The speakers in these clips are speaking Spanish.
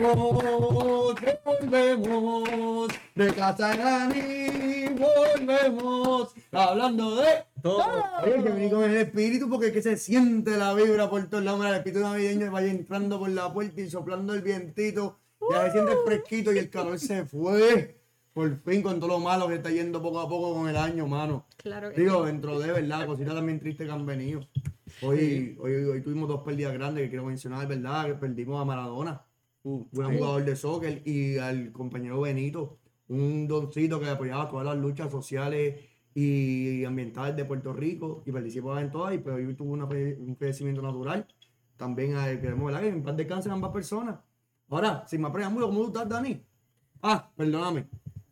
volvemos, volvemos, de casa Gani, volvemos, hablando de todo. Oye, que venir con el espíritu porque es que se siente la vibra por todos lados, el espíritu navideño vaya entrando por la puerta y soplando el vientito, ya se siente fresquito y el calor se fue. Por fin con todo lo malo que está yendo poco a poco con el año, mano. Claro que Digo, dentro de verdad, cositas también tristes que han venido. Hoy, hoy, hoy tuvimos dos pérdidas grandes que quiero mencionar, ¿verdad? Que perdimos a Maradona, Un jugador de soccer, y al compañero Benito, un doncito que apoyaba todas las luchas sociales y ambientales de Puerto Rico y participaba en todas, y pues hoy tuvo una un fallecimiento natural. También a él, queremos, ¿verdad? Que en paz descansen ambas personas. Ahora, sin más preámbulo, ¿cómo tú estás, Dani? Ah, perdóname.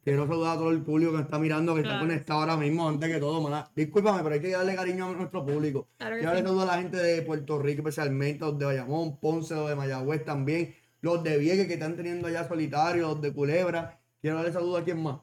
Quiero saludar a todo el público que está mirando, que está Claro. conectado ahora mismo, antes que todo, maná. Discúlpame, pero hay que darle cariño a nuestro público. Claro Quiero darle sí. saludo a la gente de Puerto Rico, especialmente los de Bayamón, Ponce, los de Mayagüez también, los de Vieques que están teniendo allá solitarios, los de Culebra. Quiero darle saludo a quien más.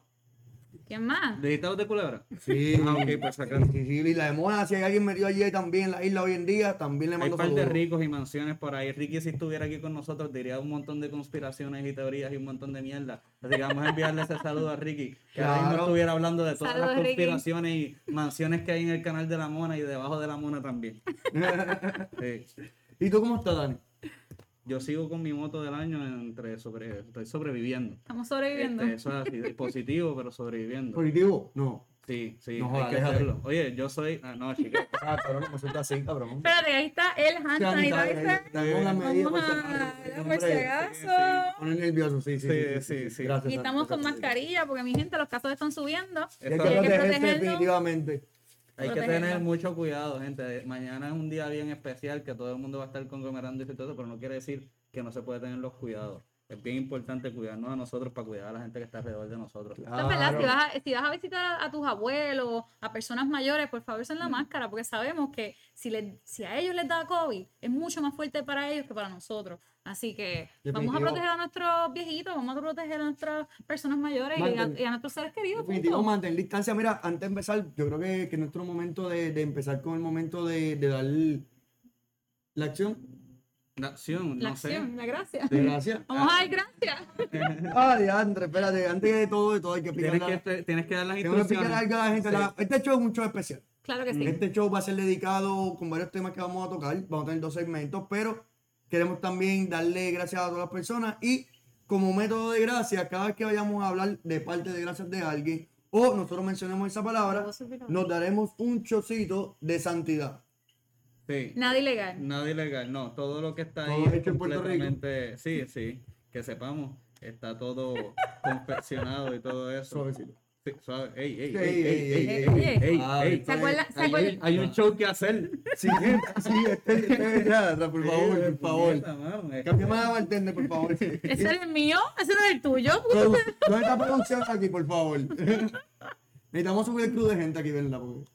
¿Quién más? ¿Dijiste los de culebra? Sí, Ah, ok, pues acá. Sí, sí, y la de Mona, si hay alguien metido allí también en la isla hoy en día, también le Hay mando un par de saludos. ricos y mansiones por ahí. Ricky, si estuviera aquí con nosotros, diría un montón de conspiraciones y teorías y un montón de mierda. Así que vamos a enviarle ese saludo a Ricky. Que ahora mismo Claro. estuviera hablando de todas Saludos, las Ricky. conspiraciones y mansiones que hay en el canal de la Mona y debajo de la Mona también. Sí. ¿Y tú cómo estás, Dani? Yo sigo con mi moto del año entre sobre, estoy sobreviviendo. Estamos sobreviviendo. Este, eso es así, positivo, pero sobreviviendo. ¿Positivo? No. Sí, sí, No hay que hacerlo. Oye, yo soy. Ah, no, chica. Ah, cabrón, me suelta así, cabrón. Espérate, ahí está el hand sanitizer. Las medidas Vamos a por si acaso. Poner nervioso, sí, sí. Sí, sí, sí. Gracias. Y estamos con mascarilla porque mi gente, los casos están subiendo. Y hay que definitivamente. Hay que tener mucho cuidado, gente. Mañana es un día bien especial que todo el mundo va a estar conglomerando y todo eso, pero no quiere decir que no se puede tener los cuidados. Es bien importante cuidarnos a nosotros para cuidar a la gente que está alrededor de nosotros. Es verdad, Claro. si vas, a, si vas a visitar a, a tus abuelos, a personas mayores, por favor, usen la máscara, porque sabemos que si, le- si a ellos les da COVID, es mucho más fuerte para ellos que para nosotros. Así que vamos a proteger a nuestros viejitos, vamos a proteger a nuestras personas mayores y a, Mantén- y a nuestros seres queridos. Definitivo, punto. mantener distancia. Mira, antes de empezar, yo creo que, que es nuestro momento de, de empezar con el momento de, de dar la acción. La acción, La no sé. acción, la gracia. De gracias. Vamos a dar gracias. Ah, diantre, espérate, antes de todo, de todo hay que Tienes explicar, que, tienes que dar las tengo que explicar algo a la gente. La- este show es un show especial. Claro que sí. Este show va a ser dedicado con varios temas que vamos a tocar. Vamos a tener dos segmentos, pero queremos también darle gracias a todas las personas y como método de gracias, cada vez que vayamos a hablar de parte de gracias de alguien o nosotros mencionemos esa palabra, nos daremos un chocito de santidad. Sí. Nada ilegal. Nada ilegal, no. Todo lo que está Todo ahí es hecho en Puerto Rico. completamente. Sí, sí. Que sepamos, está todo confeccionado y todo eso. Suavecito. Sí, suave. Ey, ey, ey, ey, ey, ey, ey, ey. ey, Ah, ey. ¿Se acuerda- se Hay- un show que hacer. Sí, gente, sí, este, este, ya, por favor, por favor. Cámbiame la bartender, por favor. ¿Ese es el mío? ¿Ese no es el tuyo? ¿Dónde está producción aquí, por favor? Necesitamos subir el club de gente aquí, ¿verdad? Porque-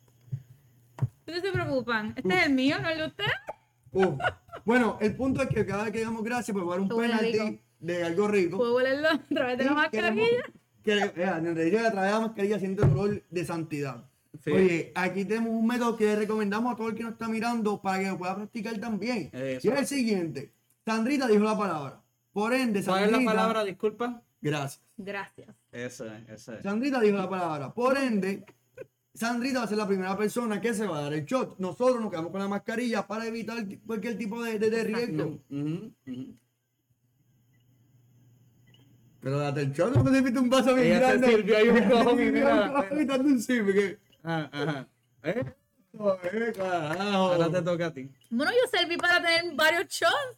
No se preocupan. ¿Este es el mío, no el de usted? Uf. Bueno, el punto es que cada vez que digamos gracias, a haber un penalti de algo rico. Puedo olerlo a través de la mascarilla. Que, en realidad, a través de la mascarilla siente el olor de santidad. Sí. Oye, aquí tenemos un método que recomendamos a todo el que nos está mirando para que lo pueda practicar también. Eso. Y es el siguiente. Sandrita dijo la palabra. Por ende, ¿Cuál Sandrita... es la palabra? Disculpa. Gracias. Gracias. Ese, ese. Sandrita dijo la palabra. Por ende, Sandrita va a ser la primera persona que se va a dar el shot. Nosotros nos quedamos con la mascarilla para evitar cualquier tipo de, de, de riesgo. Ujú, ujú. Pero date el shot, no te sirviste un vaso bien Ella se grande. sirvió ahí un y sirvió mira. dando un Ah, ajá. ¿Eh? Joder, carajo. Ahora te toca a ti. Bueno, yo serví para tener varios shots.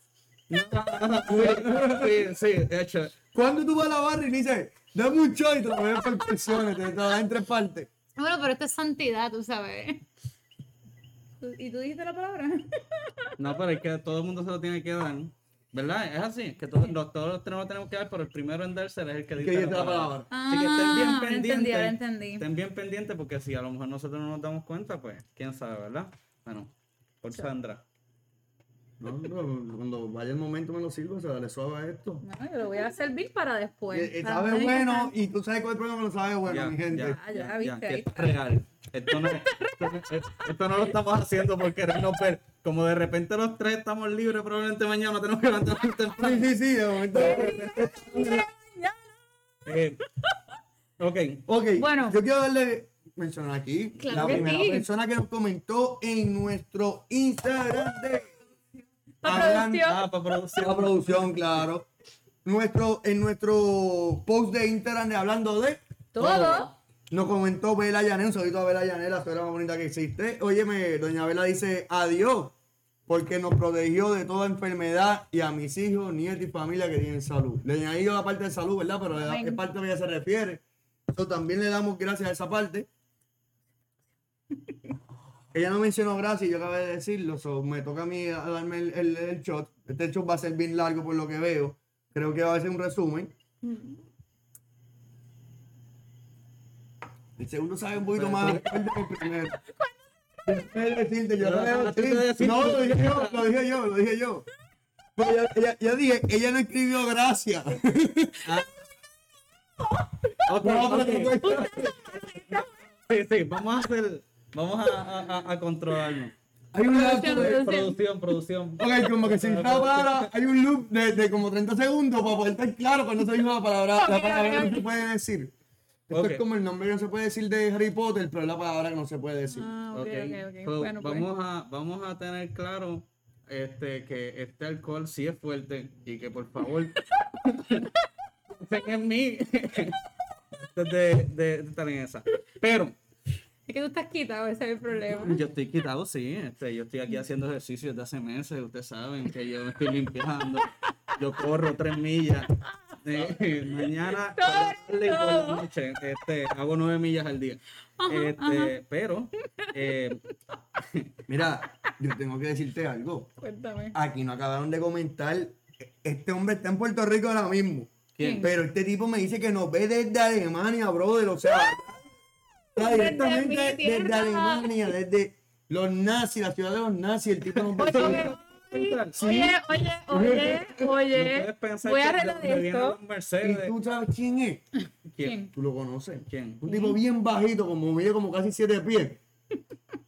Sí, sí, de hecho. Cuando tú vas a la barra y dices, dame un shot y te lo ves por porciones, te lo en tres partes. Bueno, pero esto es santidad, tú sabes. ¿Y tú dijiste la palabra? No, pero es que todo el mundo se lo tiene que dar. ¿Verdad? Es así, que todos, los, todos los tenemos tenemos que dar, pero el primero en dársela es el que dice la palabra. Así que estén bien Ah, pendientes. entendí. Estén bien pendientes porque si a lo mejor nosotros no nos damos cuenta, pues, quién sabe, ¿verdad? Bueno, por Sandra. No, no, cuando vaya el momento me lo sirvo, o sea, dale suave a esto. No, yo lo voy a servir para después. Para sabe no tener que bueno y tú sabes cuál es el problema que no sabe bueno, Ya, mi gente. ya, Ah, ya, ya, viste, ya, que ahí esto es real. Esto no, esto, no- esto no lo estamos haciendo por querernos ver. como de repente los tres estamos libres, probablemente mañana tenemos que levantarnos temprano. Sí, sí, sí, de momento. Eh, ok, Ok, Bueno. yo quiero darle mencionar aquí Claro la primera sí. persona que nos comentó en nuestro Instagram de Pa' Hablan- producción. ah, para producción. La producción, claro. Nuestro, en nuestro post de Instagram de Hablando de Todo. Nos comentó Bela Llané, un saludito a Bela Llané, la suegra más bonita que existe. Óyeme, doña Bela dice adiós, porque nos protegió de toda enfermedad y a mis hijos, nietos y familia que tienen salud. Le añadí yo la parte de salud, ¿verdad? Pero es Amén. es parte a la que ella se refiere. Eso también le damos gracias a esa parte. Ella no mencionó gracias, yo acabé de decirlo, so, me toca a mí darme el, el- el shot. Este shot va a ser bien largo por lo que veo. Creo que va a ser un resumen. El segundo sabe un poquito más fuerte que el primero. Decirte, yo no decir. lo dije yo, lo dije yo, lo dije yo. Pero ella, ella- ella dije, ella no escribió gracias. Ok, No, pero ok. no. Sí, sí, vamos a hacer, vamos a, a, a- a controlarnos. Hay un de- Producción. Producción, producción. Ok, como que sin cada palabra hay un loop de, de como 30 segundos para poder estar claro cuando se dijo la palabra, la palabra que no se puede decir. Esto es como el nombre que no se puede decir de Harry Potter, pero es la palabra que no se puede decir. Ah, ok, Ok, ok, ok. so, bueno, pues. vamos, a, vamos a tener claro este, que este alcohol sí es fuerte y que por favor en mí de, de, de estar en esa. Pero Es que tú estás quitado, ese es el problema. yo estoy quitado, sí. Este, yo estoy aquí haciendo ejercicio desde hace meses. Ustedes saben que yo me estoy limpiando. Yo corro tres millas. Eh, mañana por la tarde y por la noche este, hago nueve millas al día. Este, pero eh, Mira, yo tengo que decirte algo. Cuéntame. Aquí no acabaron de comentar. Este hombre está en Puerto Rico ahora mismo. ¿Quién? Pero este tipo me dice que nos ve desde Alemania, brother. O sea, directamente desde tierra. Alemania, desde los nazis, la ciudad de los nazis. El tipo nos ve. Oye, oye, oye, oye, no oye. Voy a arreglar esto. ¿Y tú sabes quién es? ¿Quién? Tú lo conoces. ¿Quién? Un tipo bien bajito, como mide como casi siete pies.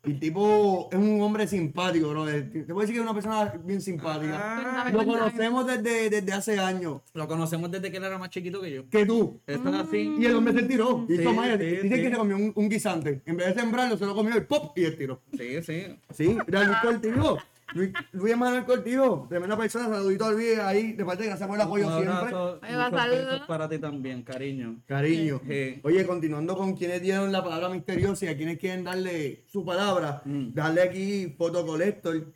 Y el tipo es un hombre simpático, bro. Te puedo decir que es una persona bien simpática. Ah, Lo conocemos desde, desde hace años. lo conocemos desde que él era más chiquito que yo. Que tú. Esto es así. Y el hombre se tiró. Y Sí, sí, Dice sí. que se comió un, un guisante. En vez de sembrarlo, se lo comió y ¡pop! Y él tiró. Sí, sí. Sí, era Luis Cortijo. Luis, Luis Manuel Cortijo. Tremenda persona. Saludito al Luis ahí. De parte, gracias por el apoyo Un siempre. besos para ti también, cariño. Cariño. Sí. Oye, continuando con quienes dieron la palabra misteriosa y a quienes quieren darle su palabra, Mm. darle aquí Photo Collector.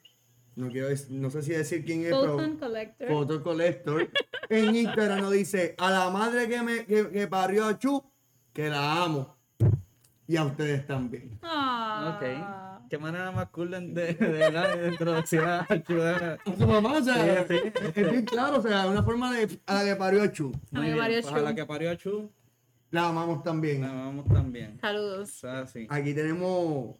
No quiero no sé si decir quién es, Photon pero Collector. Photo Collector. En Instagram nos dice, a la madre que me que, que parió a Chu, que la amo. Y a ustedes también. Ah. Ok. Qué manera más cool de, de, de, la- de introducir a. A su mamá, o sea, Sí, sí. es bien claro, o sea, una forma de a la que parió a Chu. A Muy mi bien, Mario pues a la Chu. que parió a Chu, La amamos también. la amamos también. O Saludos. sea, sí. Aquí tenemos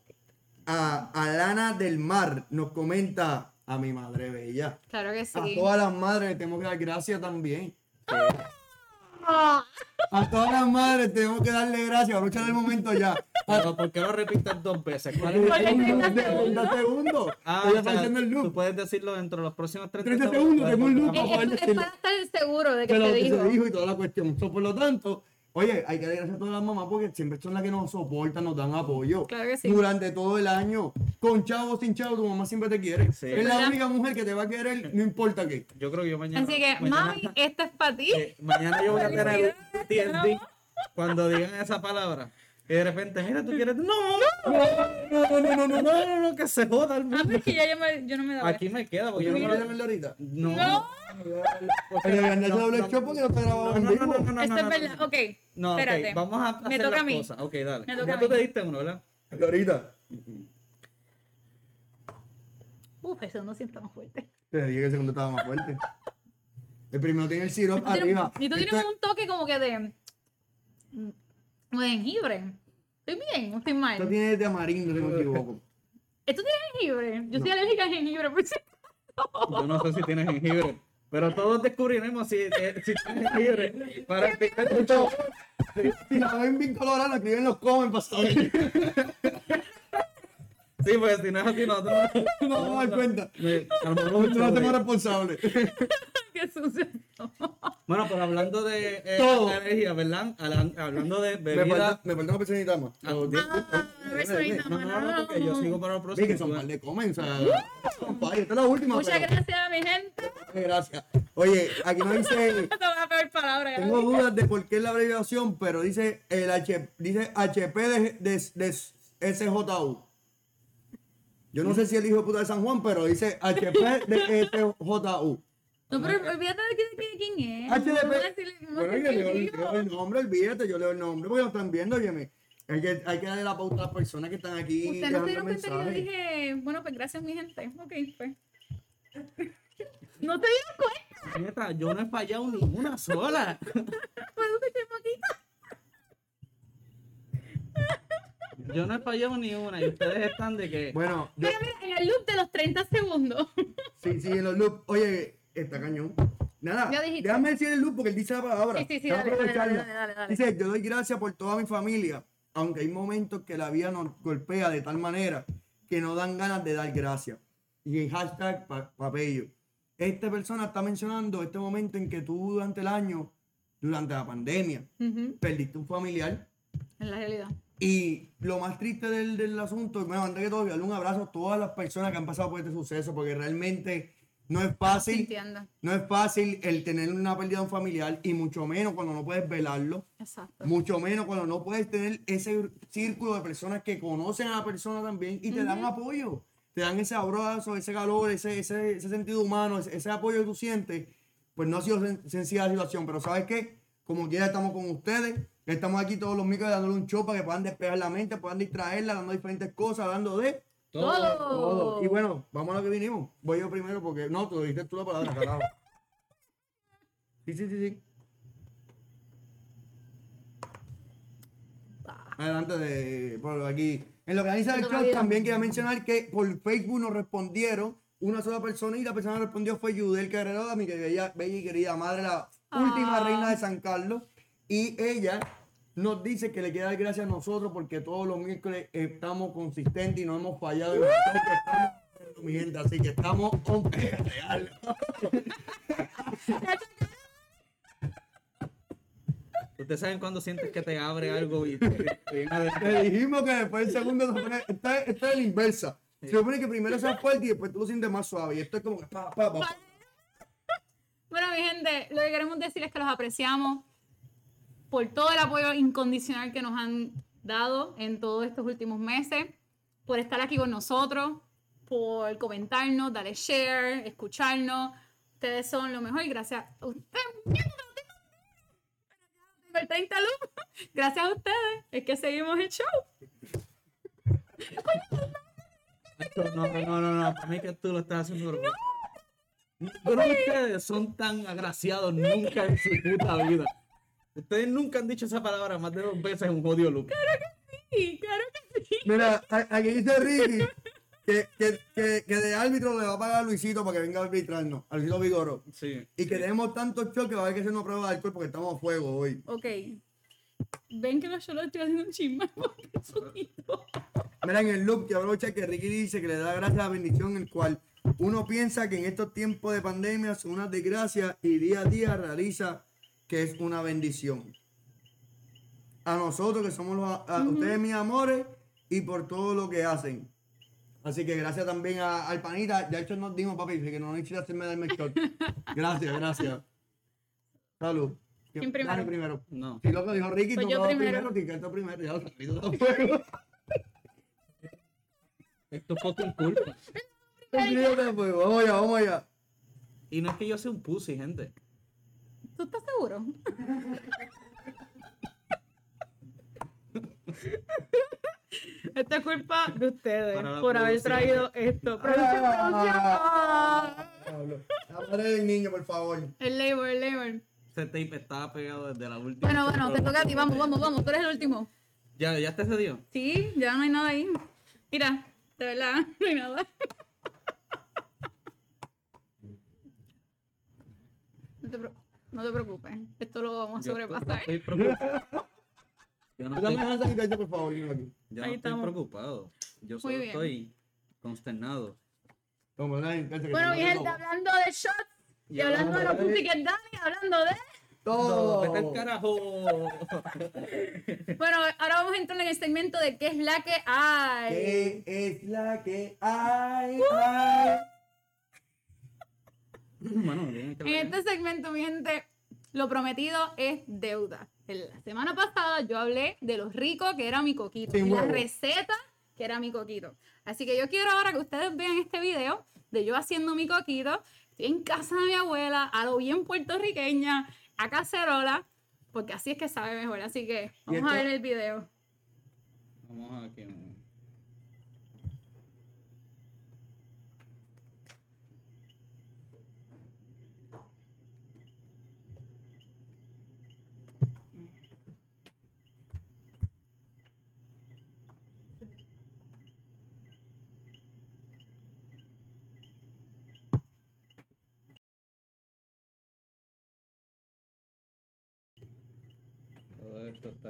a Alana del Mar, nos comenta a mi madre bella. Claro que A sí. todas las madres tenemos que dar gracias también. Ah. A todas las madres tenemos que darle gracias. Aprovechar el momento ya. Pero ¿por qué lo repites dos veces? ¿Cuál es el Oye, Segundos, 30 30 segundos. Ah, o está sea, haciendo el tú loop. puedes decirlo dentro de los próximos 30, 30 segundos, tengo un loop. Es, es- es para estar seguro de que de lo te que dijo. se dijo y toda la cuestión. So, por lo tanto, oye, hay que dar gracias a todas las mamás porque siempre son las que nos soportan, nos dan apoyo. Claro que sí. Durante todo el año. Con chavo o sin chavo, tu mamá siempre te quiere. Sí. Es la única mujer que te va a querer, no importa qué. Yo creo que yo mañana. Así que, mañana, mami, esto es para ti. eh, mañana yo voy a tener TNT cuando digan esa palabra. Y de repente, mira, tú quieres. No, no, No, no, no, no, no. no, no, no, que se joda el Ah, mundo. pero es que ya yo, me- yo no me daba. Aquí me queda porque ¿Yo no no quiero llamarle ahorita? No. No. Porque- Oye, Andrés no, doble no, show porque no está grabado no, en no, vivo. no, no, no, Esto no, es no, verdad. no. Ok. No, espérate. vamos a Me hacer toca las a mí. cosas. Ok, dale. Me toca Ya a tú mí. te diste uno, ¿verdad? Ahorita. Uf, segundo sí está más fuerte. Te dije que el segundo estaba más fuerte. El primero tiene el sirope arriba. Y tú tienes es- un toque como que de. Como de jengibre. ¿Estoy bien o estoy mal? Esto tiene de amarillo, si no me equivoco. ¿Esto tiene jengibre? Yo soy alérgica al jengibre, por si Yo no sé si tienes jengibre. Pero todos descubriremos si, eh, si tienes jengibre para explicar todo. Si la ven bien colorada, escriben en los comments para saber. Sí, porque si no es así, nosotros no No vamos a dar cuenta. me- a lo mejor No mucho hacemos de- responsable. Qué sucio. Bueno, pero hablando de eh, Todo. alergia, ¿verdad? Hablan- Hablando de Me bebida. falta, me falta una personita más. Ah, Ah, No, más, no, no, porque yo sigo para el Sí, próximo. que son par de comen, o sea, compadre, esta es la última. Muchas pero- gracias, mi gente. Gracias. Oye, aquí nos dice, Te voy a pedir palabras. tengo dudas de por qué es la abreviación, pero dice el H, dice HP de, de, de SJU. Yo no sé si el hijo de puta de San Juan, pero dice HP de SJU. No, pero olvídate de quién- de quién es. HDP. No voy a decirle- no Bueno, yo leo, dijo. leo el nombre, olvídate, yo leo el nombre porque lo están viendo, óyeme. Hay que, hay que darle la pauta a las personas que están aquí. Ustedes no se dieron cuenta que yo dije, bueno, pues gracias, mi gente. Ok, pues. No te dieron cuenta. Yo no he fallado ni una sola. Pues usted chamaquita. Yo no he fallado ni una. Y ustedes están de que. Bueno, yo, Mira, mira, en el loop de los 30 segundos. sí, sí, en los loops. Oye, está cañón. Nada, déjame decir el loop porque él dice la palabra. Sí, sí, sí, dale, dale, dale. Dice, yo doy gracias por toda mi familia, aunque hay momentos que la vida nos golpea de tal manera que no dan ganas de dar gracias. Y el hashtag pa- papello. Esta persona está mencionando este momento en que tú durante el año, durante la pandemia, Ujú, perdiste un familiar. En la realidad. Y lo más triste del, del asunto, me mandé que todo, darle un abrazo a todas las personas que han pasado por este suceso, porque realmente no es fácil, Entiendo. no es fácil el tener una pérdida de un familiar y mucho menos cuando no puedes velarlo. Exacto. Mucho menos cuando no puedes tener ese círculo de personas que conocen a la persona también y te dan apoyo. Te dan ese abrazo, ese calor, ese, ese, ese sentido humano, ese, ese apoyo que tú sientes. Pues no ha sido sen- sencilla la situación, pero ¿sabes qué? Como quiera estamos con ustedes. Estamos aquí todos los micros dándole un show para que puedan despejar la mente, puedan distraerla, dando diferentes cosas, hablando de Todo. todo. Y bueno, vamos a lo que vinimos. Voy yo primero porque no, tú dijiste tú la palabra, carajo. Sí, sí, sí, sí. Adelante de por aquí. En lo que dice el vida. también quería mencionar que por Facebook nos respondieron una sola persona y la persona que respondió fue Yudel Carrero, mi querida, bella y querida madre, la última Ah. reina de San Carlos. Y ella nos dice que le quiere dar gracias a nosotros porque todos los miércoles estamos consistentes y no hemos fallado. estamos, mi gente, así que estamos on real. Ustedes saben cuando sientes que te abre algo y te, te dijimos que después el segundo se pone, esta, esta es la inversa. Se supone que primero sea fuerte y después tú lo sientes más suave. Y esto es como que pa, pa, pa. Bueno, mi gente, lo que queremos decir es que los apreciamos por todo el apoyo incondicional que nos han dado en todos estos últimos meses, por estar aquí con nosotros, por comentarnos, darle share, escucharnos. Ustedes son lo mejor y gracias a ustedes. Tengo el 30 luz. Gracias a ustedes es que seguimos el show. No, no, no, no, no, para mí que tú lo estás haciendo. Pero ustedes son tan agraciados nunca en su puta vida. Ustedes nunca han dicho esa palabra más de dos veces en un jodido look. Sí, claro que sí. Mira, aquí dice Ricky que, que, que, que de árbitro le va a pagar a Luisito para que venga a arbitrarnos, a Luisito Vigoro. Sí. Y que tenemos tantos choques, va a haber que hacer una prueba de alcohol porque estamos a fuego hoy. Ok. Ven que yo lo estoy haciendo un chisme. Mira, en el loop que aprovecha que Ricky dice que le da gracias a la bendición, el cual uno piensa que en estos tiempos de pandemia son una desgracia y día a día realiza que es una bendición. A nosotros que somos los, a ustedes mis amores y por todo lo que hacen. Así que gracias también a, al panita. De hecho nos dimos, papi, que no necesita hacerme darme el. Gracias, gracias. Salud. ¿Quién primero? Dale primero. No. Si loco dijo Ricky, Pues tú yo primero. primero, primero, ya lo fuego. Esto fue tu culpa. Vamos allá, vamos allá. Y no es que yo sea un pussy, gente. ¿Tú estás seguro? Esta es culpa de ustedes por haber traído esto. Producción, producción. Ah. Del niño, por favor. El labor, el labor. Ese tape estaba pegado desde la última. Bueno, bueno, te toca a ti. Vamos, vamos, vamos. Tú eres el último. Ya, ya te cedió. Sí, ya no hay nada ahí. Mira, de verdad, no hay nada. No te, pre- no te preocupes. Esto lo vamos a Yo sobrepasar. estoy preocupado. Yo no estoy, por favor, aquí. yo no Ahí estoy preocupado. Yo solo estoy consternado. Como la gente que Bueno, mi gente, hablando de shots y Y hablando de los de- Pussycat Daddy, hablando de... Todo. Vete al carajo. Bueno, ahora vamos a entrar en el segmento de qué es la que hay. ¿Qué es la que hay? hay? Bueno, En este segmento, mi gente, lo prometido es deuda. En La semana pasada yo hablé de los ricos que era mi coquito y la receta que era mi coquito. Así que yo quiero ahora que ustedes vean este video de yo haciendo mi coquito. Estoy en casa de mi abuela, a lo bien puertorriqueña, a cacerola, porque así es que sabe mejor. Así que vamos a ver el video. Vamos aquí. Todo esto está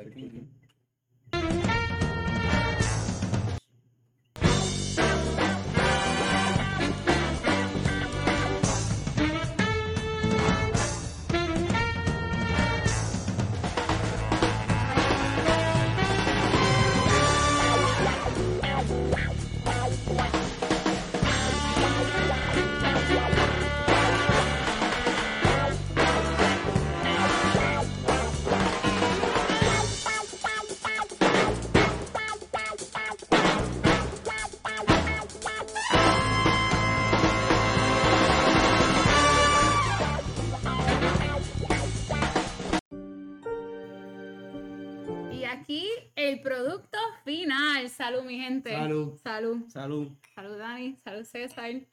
Salud, mi gente. Salud. Salud. Salud. Salud, Dani. Salud, César. Este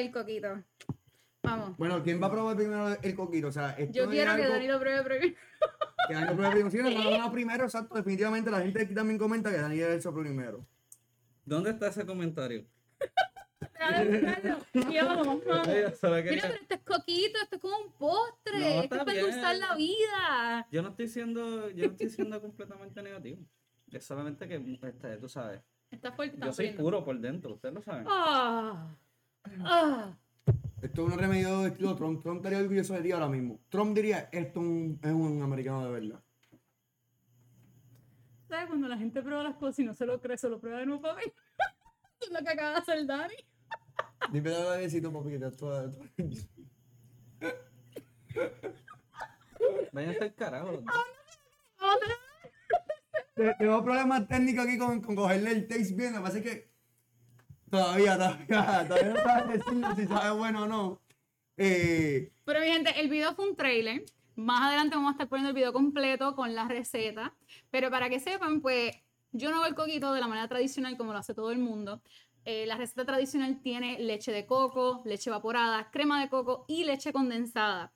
es el coquito. Vamos. Bueno, ¿quién va a probar primero el coquito? O sea, esto Yo es quiero que algo Dani lo pruebe primero. Que Dani lo pruebe primero. Sí, no, no, primero, exacto. Definitivamente la gente aquí también comenta que Dani debe ser primero. ¿Dónde está ese comentario? Déjame buscarlo. Y vamos, vamos. Yo Mira, pero esto es coquito, esto es como un postre. No, esto está es para endulzar la vida. Yo no estoy siendo, yo no estoy siendo completamente negativo. Es solamente que, este, tú sabes, Está fuerte, yo soy puro por dentro, ustedes lo saben. Ah. Ah. Esto es un remedio de estilo Trump. Trump estaría orgulloso de ti ahora mismo. Trump diría, esto es un, es un americano de verdad. ¿Sabes cuando la gente prueba las cosas y no se lo cree, se lo prueba de nuevo para mí? es lo que acaba de hacer Dani. Dime la besito, papi, que te esto- Váyanse al carajo. los dos. Tengo problemas técnicos aquí con, con cogerle el taste bien. Lo que pasa es que todavía, todavía, todavía no sabes decirlo si sabe bueno o no. Eh, Pero mi gente, el video fue un trailer. Más adelante vamos a estar poniendo el video completo con la receta. Pero para que sepan, pues yo no hago el coquito de la manera tradicional como lo hace todo el mundo. Eh, la receta tradicional tiene leche de coco, leche evaporada, crema de coco y leche condensada.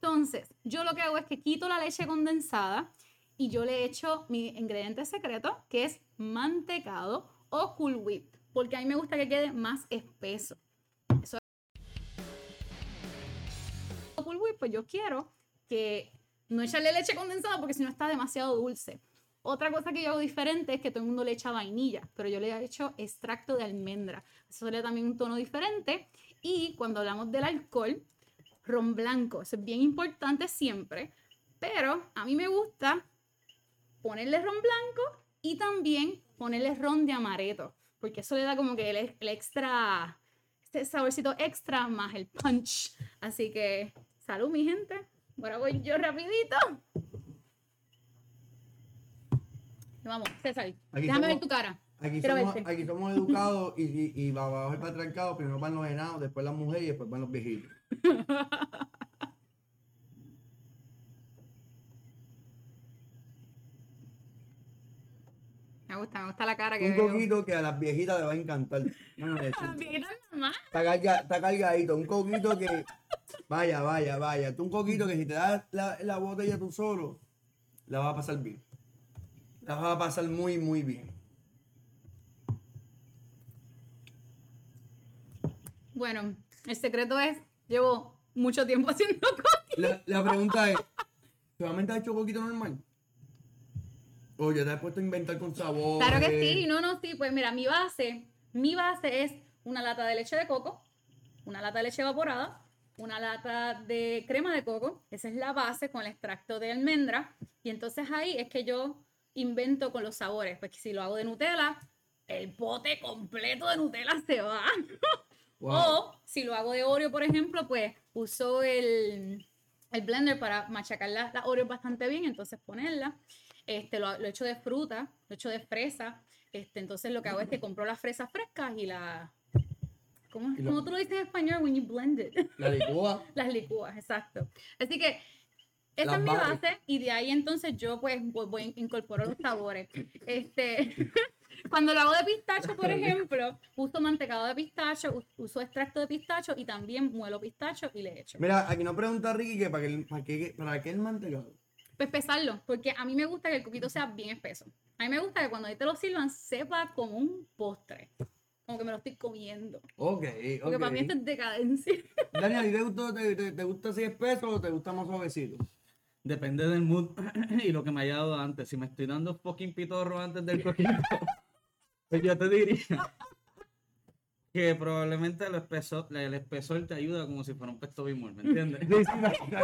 Entonces, yo lo que hago es que quito la leche condensada y yo le echo mi ingrediente secreto, que es mantecado o Cool Whip, porque a mí me gusta que quede más espeso. Cool Whip, pues yo quiero que no echarle leche condensada porque si no está demasiado dulce. Otra cosa que yo hago diferente es que todo el mundo le echa vainilla, pero yo le he hecho extracto de almendra. Eso le da también un tono diferente. Y cuando hablamos del alcohol, ron blanco, eso es bien importante siempre, pero a mí me gusta ponerle ron blanco y también ponerle ron de amaretto, porque eso le da como que el, el extra, este saborcito extra más el punch. Así que, salud mi gente. Ahora voy yo rapidito. Vamos, César, Aquí déjame ver tu cara. aquí, somos, verte. aquí somos educados y, y, y va abajo el patriarcado. Primero van los enanos, después las mujeres y después van los viejitos. Me gusta, me gusta la cara que Un veo. coquito que a las viejitas les va a encantar. No, no, es- bien, nada más. Está, carga- está cargadito, un coquito que. Vaya, vaya, vaya. Tú un coquito que si te das la, la botella tú solo, la vas a pasar bien. La vas a pasar muy, muy bien. Bueno, el secreto es, llevo mucho tiempo haciendo. La, la pregunta es: ¿solamente has hecho coquito normal? O ya te has puesto a inventar con sabor. Claro que sí, no, no, sí. Pues mira, mi base, mi base es una lata de leche de coco, una lata de leche evaporada, una lata de crema de coco. Esa es la base con el extracto de almendra. Y entonces ahí es que yo invento con los sabores. Pues si lo hago de Nutella, el pote completo de Nutella se va. Wow. O si lo hago de Oreo, por ejemplo, pues uso el, el blender para machacar las la Oreo bastante bien, entonces ponerla. Este, lo, lo echo de fruta, lo echo de fresa. Este, entonces lo que hago es que compro las fresas frescas y la... ¿Cómo, Y lo- cómo tú lo dices en español? When you blend it. La licúa. las licúas, exacto. Así que esa Las es mi base y de ahí entonces yo pues voy, voy incorporo los sabores. Este, cuando lo hago de pistacho, por ejemplo, uso mantecado de pistacho, us- uso extracto de pistacho y también muelo pistacho y le echo. Mira, aquí nos pregunta Ricky que para qué, para qué, para qué el mantecado. Pues pesarlo, porque a mí me gusta que el coquito sea bien espeso. A mí me gusta que cuando ahí te lo sirvan sepa como un postre. Como que me lo estoy comiendo. Ok, Porque ok. para mí esto es decadencia. Dani, ¿a ti te gusta, te, te- te gusta así espeso o te gusta más suavecito? Depende del mood y lo que me haya dado antes. Si me estoy dando fucking pitorro antes del coquito, pues yo te diría que probablemente el espesor, el espesor te ayuda como si fuera un pesto bimol, ¿me entiendes? Sí, sí, la,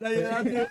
la, la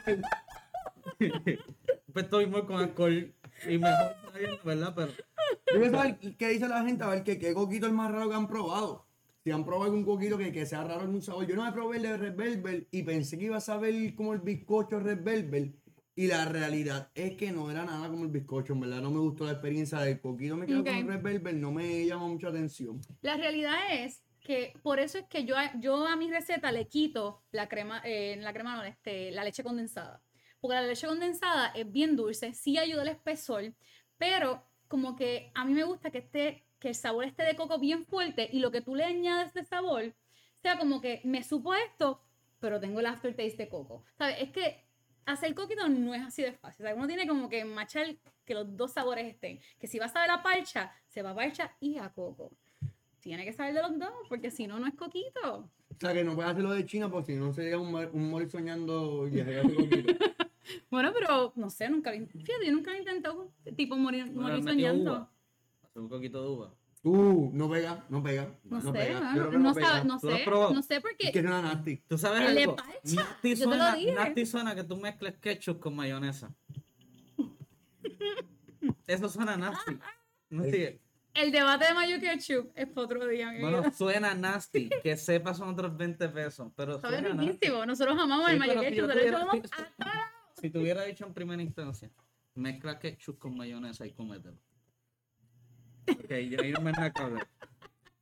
un pesto bimol con alcohol y mejor sabiendo, ¿verdad? Pero Yo quiero saber qué dice la gente, a ver qué, qué coquito es el más raro que han probado. Si han probado algún coquito que, que sea raro en un sabor. Yo no me probé el de Red Velvet y pensé que iba a saber como el bizcocho Red Velvet. Y la realidad es que no era nada como el bizcocho, en verdad. No me gustó la experiencia del coquito. Me quedo con Red Velvet, no me llama mucha atención. La realidad es que por eso es que yo a, yo a mi receta le quito la crema, eh, la crema no, este, la leche condensada. Porque la leche condensada es bien dulce, sí ayuda al espesor, pero como que a mí me gusta que esté, que el sabor esté de coco bien fuerte y lo que tú le añades de sabor sea como que me supo esto, pero tengo el aftertaste de coco. ¿Sabes? Es que hacer coquito no es así de fácil. O sea, uno tiene como que machar que los dos sabores estén. Que si va a saber a parcha, se va a parcha y a coco. Tiene que saber de los dos, porque si no, no es coquito. O sea, que no puedes hacerlo de China porque si no sería un, un mori soñando y coquito. Bueno, pero no sé, nunca Fíjate, yo nunca he intentado tipo morir, bueno, morir soñando. uva. Hacer un coquito de uva. Uh, no pega, no pega. No, sé, pega. no, pega. sabe- no ¿Tú lo has sé, no sé Es porque que es una nasty. ¿Tú sabes Le algo? Nasty yo te lo suena, dije. nasty suena que tú mezcles ketchup con mayonesa. Eso suena nasty. No el debate de mayo ketchup es para otro día. mi Bueno, vida. suena nasty. Que sepa son otros 20 pesos. Pero Sabe suena nasty. riquísimo. Nosotros amamos el mayo ketchup. yo se lo a todas. Si te hubiera dicho en primera instancia, mezcla ketchup con mayonesa y cómetelo. Ok, ya ahí no me nada que hablar.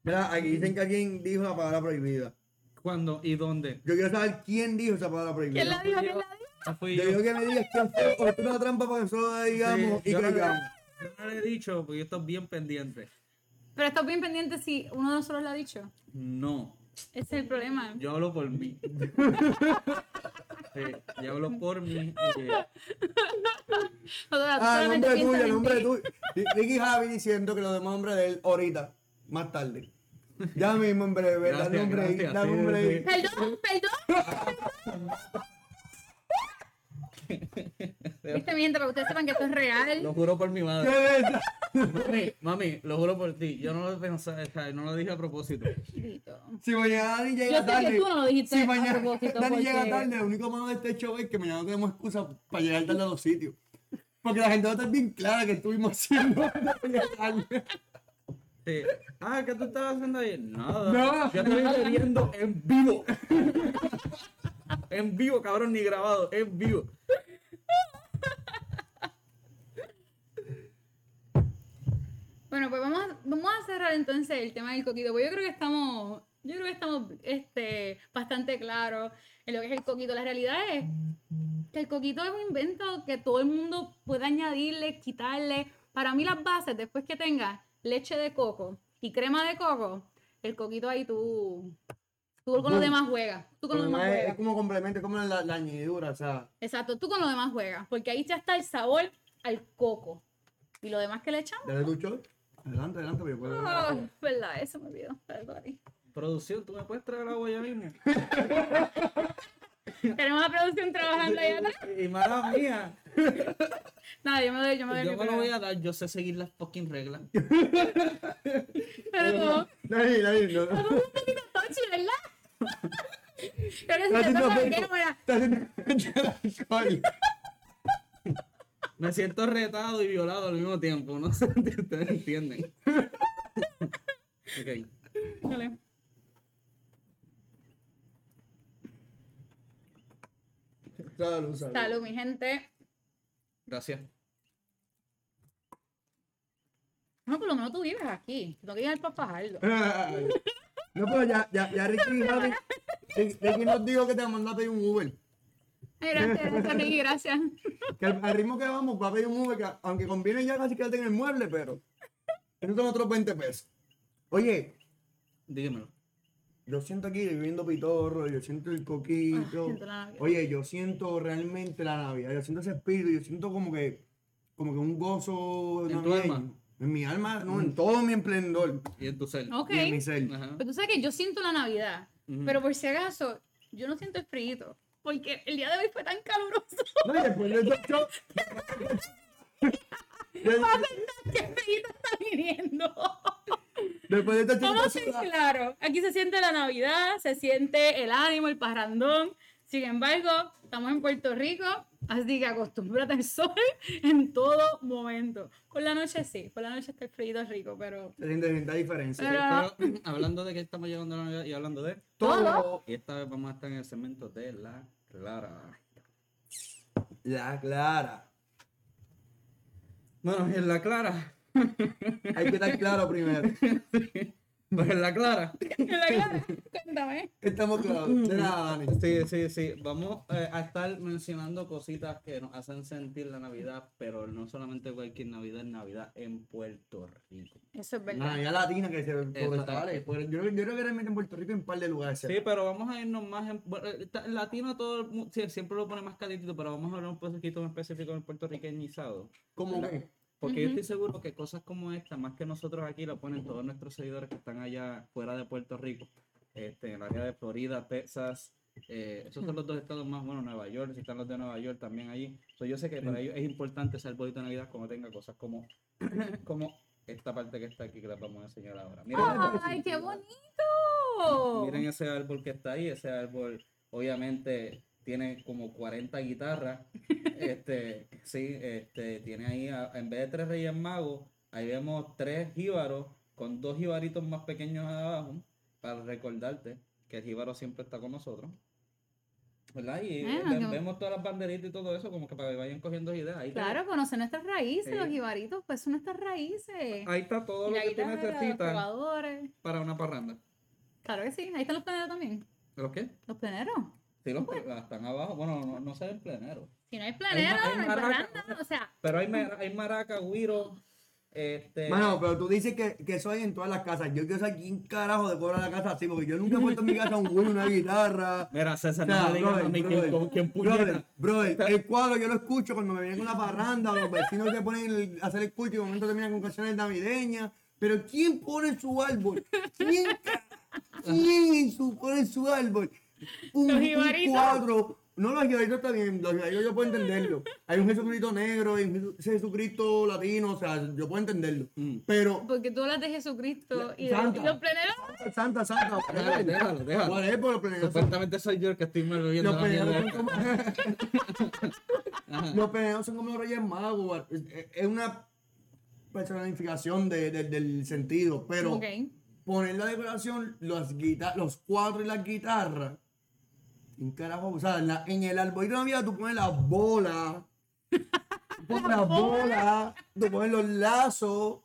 Mira, aquí dicen que alguien dijo la palabra prohibida. ¿Cuándo y dónde? Yo quiero saber quién dijo esa palabra prohibida. ¿Quién la dijo? ¿Quién la dijo? Fui Yo yo. digo que me digas quién fue, o esto es una trampa para que la digamos Sí, y yo no le- caigamos. Yo no le he dicho porque yo estoy bien pendiente. Pero estás bien pendiente si uno de nosotros lo ha dicho. No, Ese es el problema. yo hablo por mí. Sí, yo hablo por mí. y- O sea, tú Ah, solamente nombre tuyo, en nombre tuyo. Ricky Javi diciendo que lo demás nombre de él ahorita, más tarde. Ya mismo en breve, da Gracias, nombre ahí, gracias, da sí, nombre ahí. sí. Perdón, perdón. Viste, mi gente, para que ustedes sepan que esto es real. Lo juro por mi ¿Qué madre. Mami, mami, lo juro por ti. Yo no lo pensé, no lo dije a propósito. Si mañana Dani Yo llega sé que tarde. tú no lo dijiste si a mañana propósito, Dani porque- llega tarde, lo único malo de este show es que mañana no tenemos excusa para llegar tarde a los sitios. Porque la gente va a estar bien clara que estuvimos haciendo llegar tarde. Sí. Ah, ¿qué tú estabas haciendo ahí? Nada. No. Yo estoy bebiendo en vivo. en vivo, cabrón, ni grabado, en vivo. Bueno, pues vamos a, vamos a cerrar entonces el tema del coquito. Porque yo creo que estamos, yo creo que estamos este, bastante claros en lo que es el coquito. La realidad es que el coquito es un invento que todo el mundo puede añadirle, quitarle. Para mí las bases, después que tengas leche de coco y crema de coco, el coquito ahí tú, tú con lo Boom. demás juegas. Tú con demás es, juegas. es como complemento, como la, la añadidura, o sea. Exacto, tú con lo demás juegas. Porque ahí ya está el sabor al coco. Y lo demás que le echamos. Dale tu shot. Adelante, adelante, pero yo puedo. Oh, verdad, eso me olvidó. Perdón. Producción, ¿tú me puedes traer agua ya mismo? Tenemos a producción trabajando allá atrás. Y mala mía. Nada, yo me doy, yo me doy. Yo me lo voy a dar, yo sé seguir las fucking reglas. Pero no. Nadie, nadie, no. Como un poquito touchy, ¿verdad? Pero si te toca cámara, Está haciendo. Me siento retado y violado al mismo tiempo. No sé si ustedes entienden. ok. Dale. Salud, salud. Salud, mi gente. Gracias. No, por lo menos tú vives aquí. Tengo que ir al Fajardo. No, pero ya, ya, ya Ricky, Javi, Ricky Ricky nos dijo que te pedir un Uber. Gracias, gracias. Que al, al ritmo que vamos va a pedir un Uber, que aunque conviene ya casi quedarte en el mueble, pero esos son otros 20 pesos. Oye, Dígamelo. yo siento aquí viviendo pitorro, yo siento el coquito. Ah, siento. Oye, yo siento realmente la Navidad, yo siento ese espíritu, yo siento como que, como que un gozo ¿En tu alma? En mi alma, no, en todo mi esplendor. Y en tu ser. Ok. Y en mi ser. Ajá. Pero tú sabes que yo siento la Navidad. Pero por si acaso, yo no siento el frío. Porque el día de hoy fue tan caluroso. No, y después de eso, yo- ¿Qué frío está viniendo? después de esto, yo- Vamos a ser claros. Aquí se siente la Navidad, se siente el ánimo, el parrandón. Sin embargo, estamos en Puerto Rico, así que acostúmbrate al sol en todo momento. Por la noche sí, por la noche está el frío rico, pero se siente, la diferencia. Pero- Pero hablando de que estamos llegando a la Navidad y hablando de. Todo. Y esta vez vamos a estar en el segmento de la Clara. La clara. Bueno, en la Clara. Hay que estar claro primero. Pues en la Clara. en la cara, cuéntame. Estamos claros. De nada, Dani. Sí, sí, sí. Vamos eh, a estar mencionando cositas que nos hacen sentir la Navidad, pero no solamente cualquier Navidad, es Navidad en Puerto Rico. Eso es verdad. Navidad latina que se. Por- Yo, yo creo que realmente en Puerto Rico hay un par de lugares. Sí, pero vamos a irnos más en. bueno, eh, en latino todo sí, siempre lo pone más calentito, pero vamos a hablar un poquito más específico en puertorriqueñizado. ¿Cómo. Porque yo estoy seguro que cosas como esta, más que nosotros aquí, lo ponen todos nuestros seguidores que están allá fuera de Puerto Rico, este, en el área de Florida, Texas. eh, esos son los dos estados más, bueno, Nueva York, si están los de Nueva York también allí. So, yo sé que para ellos es importante ese arbolito de Navidad como tenga cosas como, como esta parte que está aquí que les vamos a enseñar ahora. Miren, ¡Ay, qué bonito! Miren ese árbol que está ahí, ese árbol obviamente tiene como 40 guitarras. Este, sí, este, tiene ahí, a- en vez de tres reyes magos, ahí vemos tres jíbaros con dos jibaritos más pequeños abajo para recordarte que el jíbaro siempre está con nosotros. ¿Verdad? Y Ah, vemos todas las banderitas y todo eso como que para que vayan cogiendo ideas. Ahí, Claro, conocer nuestras raíces, los jibaritos, pues son nuestras raíces. ahí está todo Y lo que tú necesitas para una parranda. Claro que sí, ahí están los pleneros también. ¿Los qué? Los pleneros. Sí, los están abajo. Bueno, no, no se ven pleneros. Si no hay pleneros, hay no hay maraca. parranda. O sea, Pero hay, hay maraca, guiro, este... Mano, pero tú dices que, que eso hay en todas las casas. Yo quiero saber quién carajo decora la casa así, porque yo nunca he puesto en mi casa un Wii, una guitarra. Mira, César, O sea, no me digas brother, a mí brother, quién, brother, brother, el cuadro yo lo escucho cuando me vienen con una parranda, los vecinos que ponen el- a hacer el culto y de momento terminan con canciones navideñas. Pero ¿quién pone su árbol? ¿Quién, quién su- pone su árbol? Un, Los un jibaritos. cuadro. No, los jibaritos está bien, los jibaritos yo puedo entenderlo. Hay un Jesucristo negro, hay un Jesu- Jesucristo latino, o sea, yo puedo entenderlo. Mm. Pero, porque tú hablas de Jesucristo y, de- Santa. y los pleneros. Santa, Santa, Déjalo, déjalo. Por los pleneros son- Supuestamente soy yo el que estoy mal bebiendo Los pleneros son como... los pleneros son como los reyes magos. Es, es una personificación de- de- del sentido, pero poner la decoración, los, los cuadros y las guitarras. ¿Quién carajo? O sea, en, la- en el arbolito de Navidad tú pones las bolas. Tú pones las bolas. Tú pones los lazos.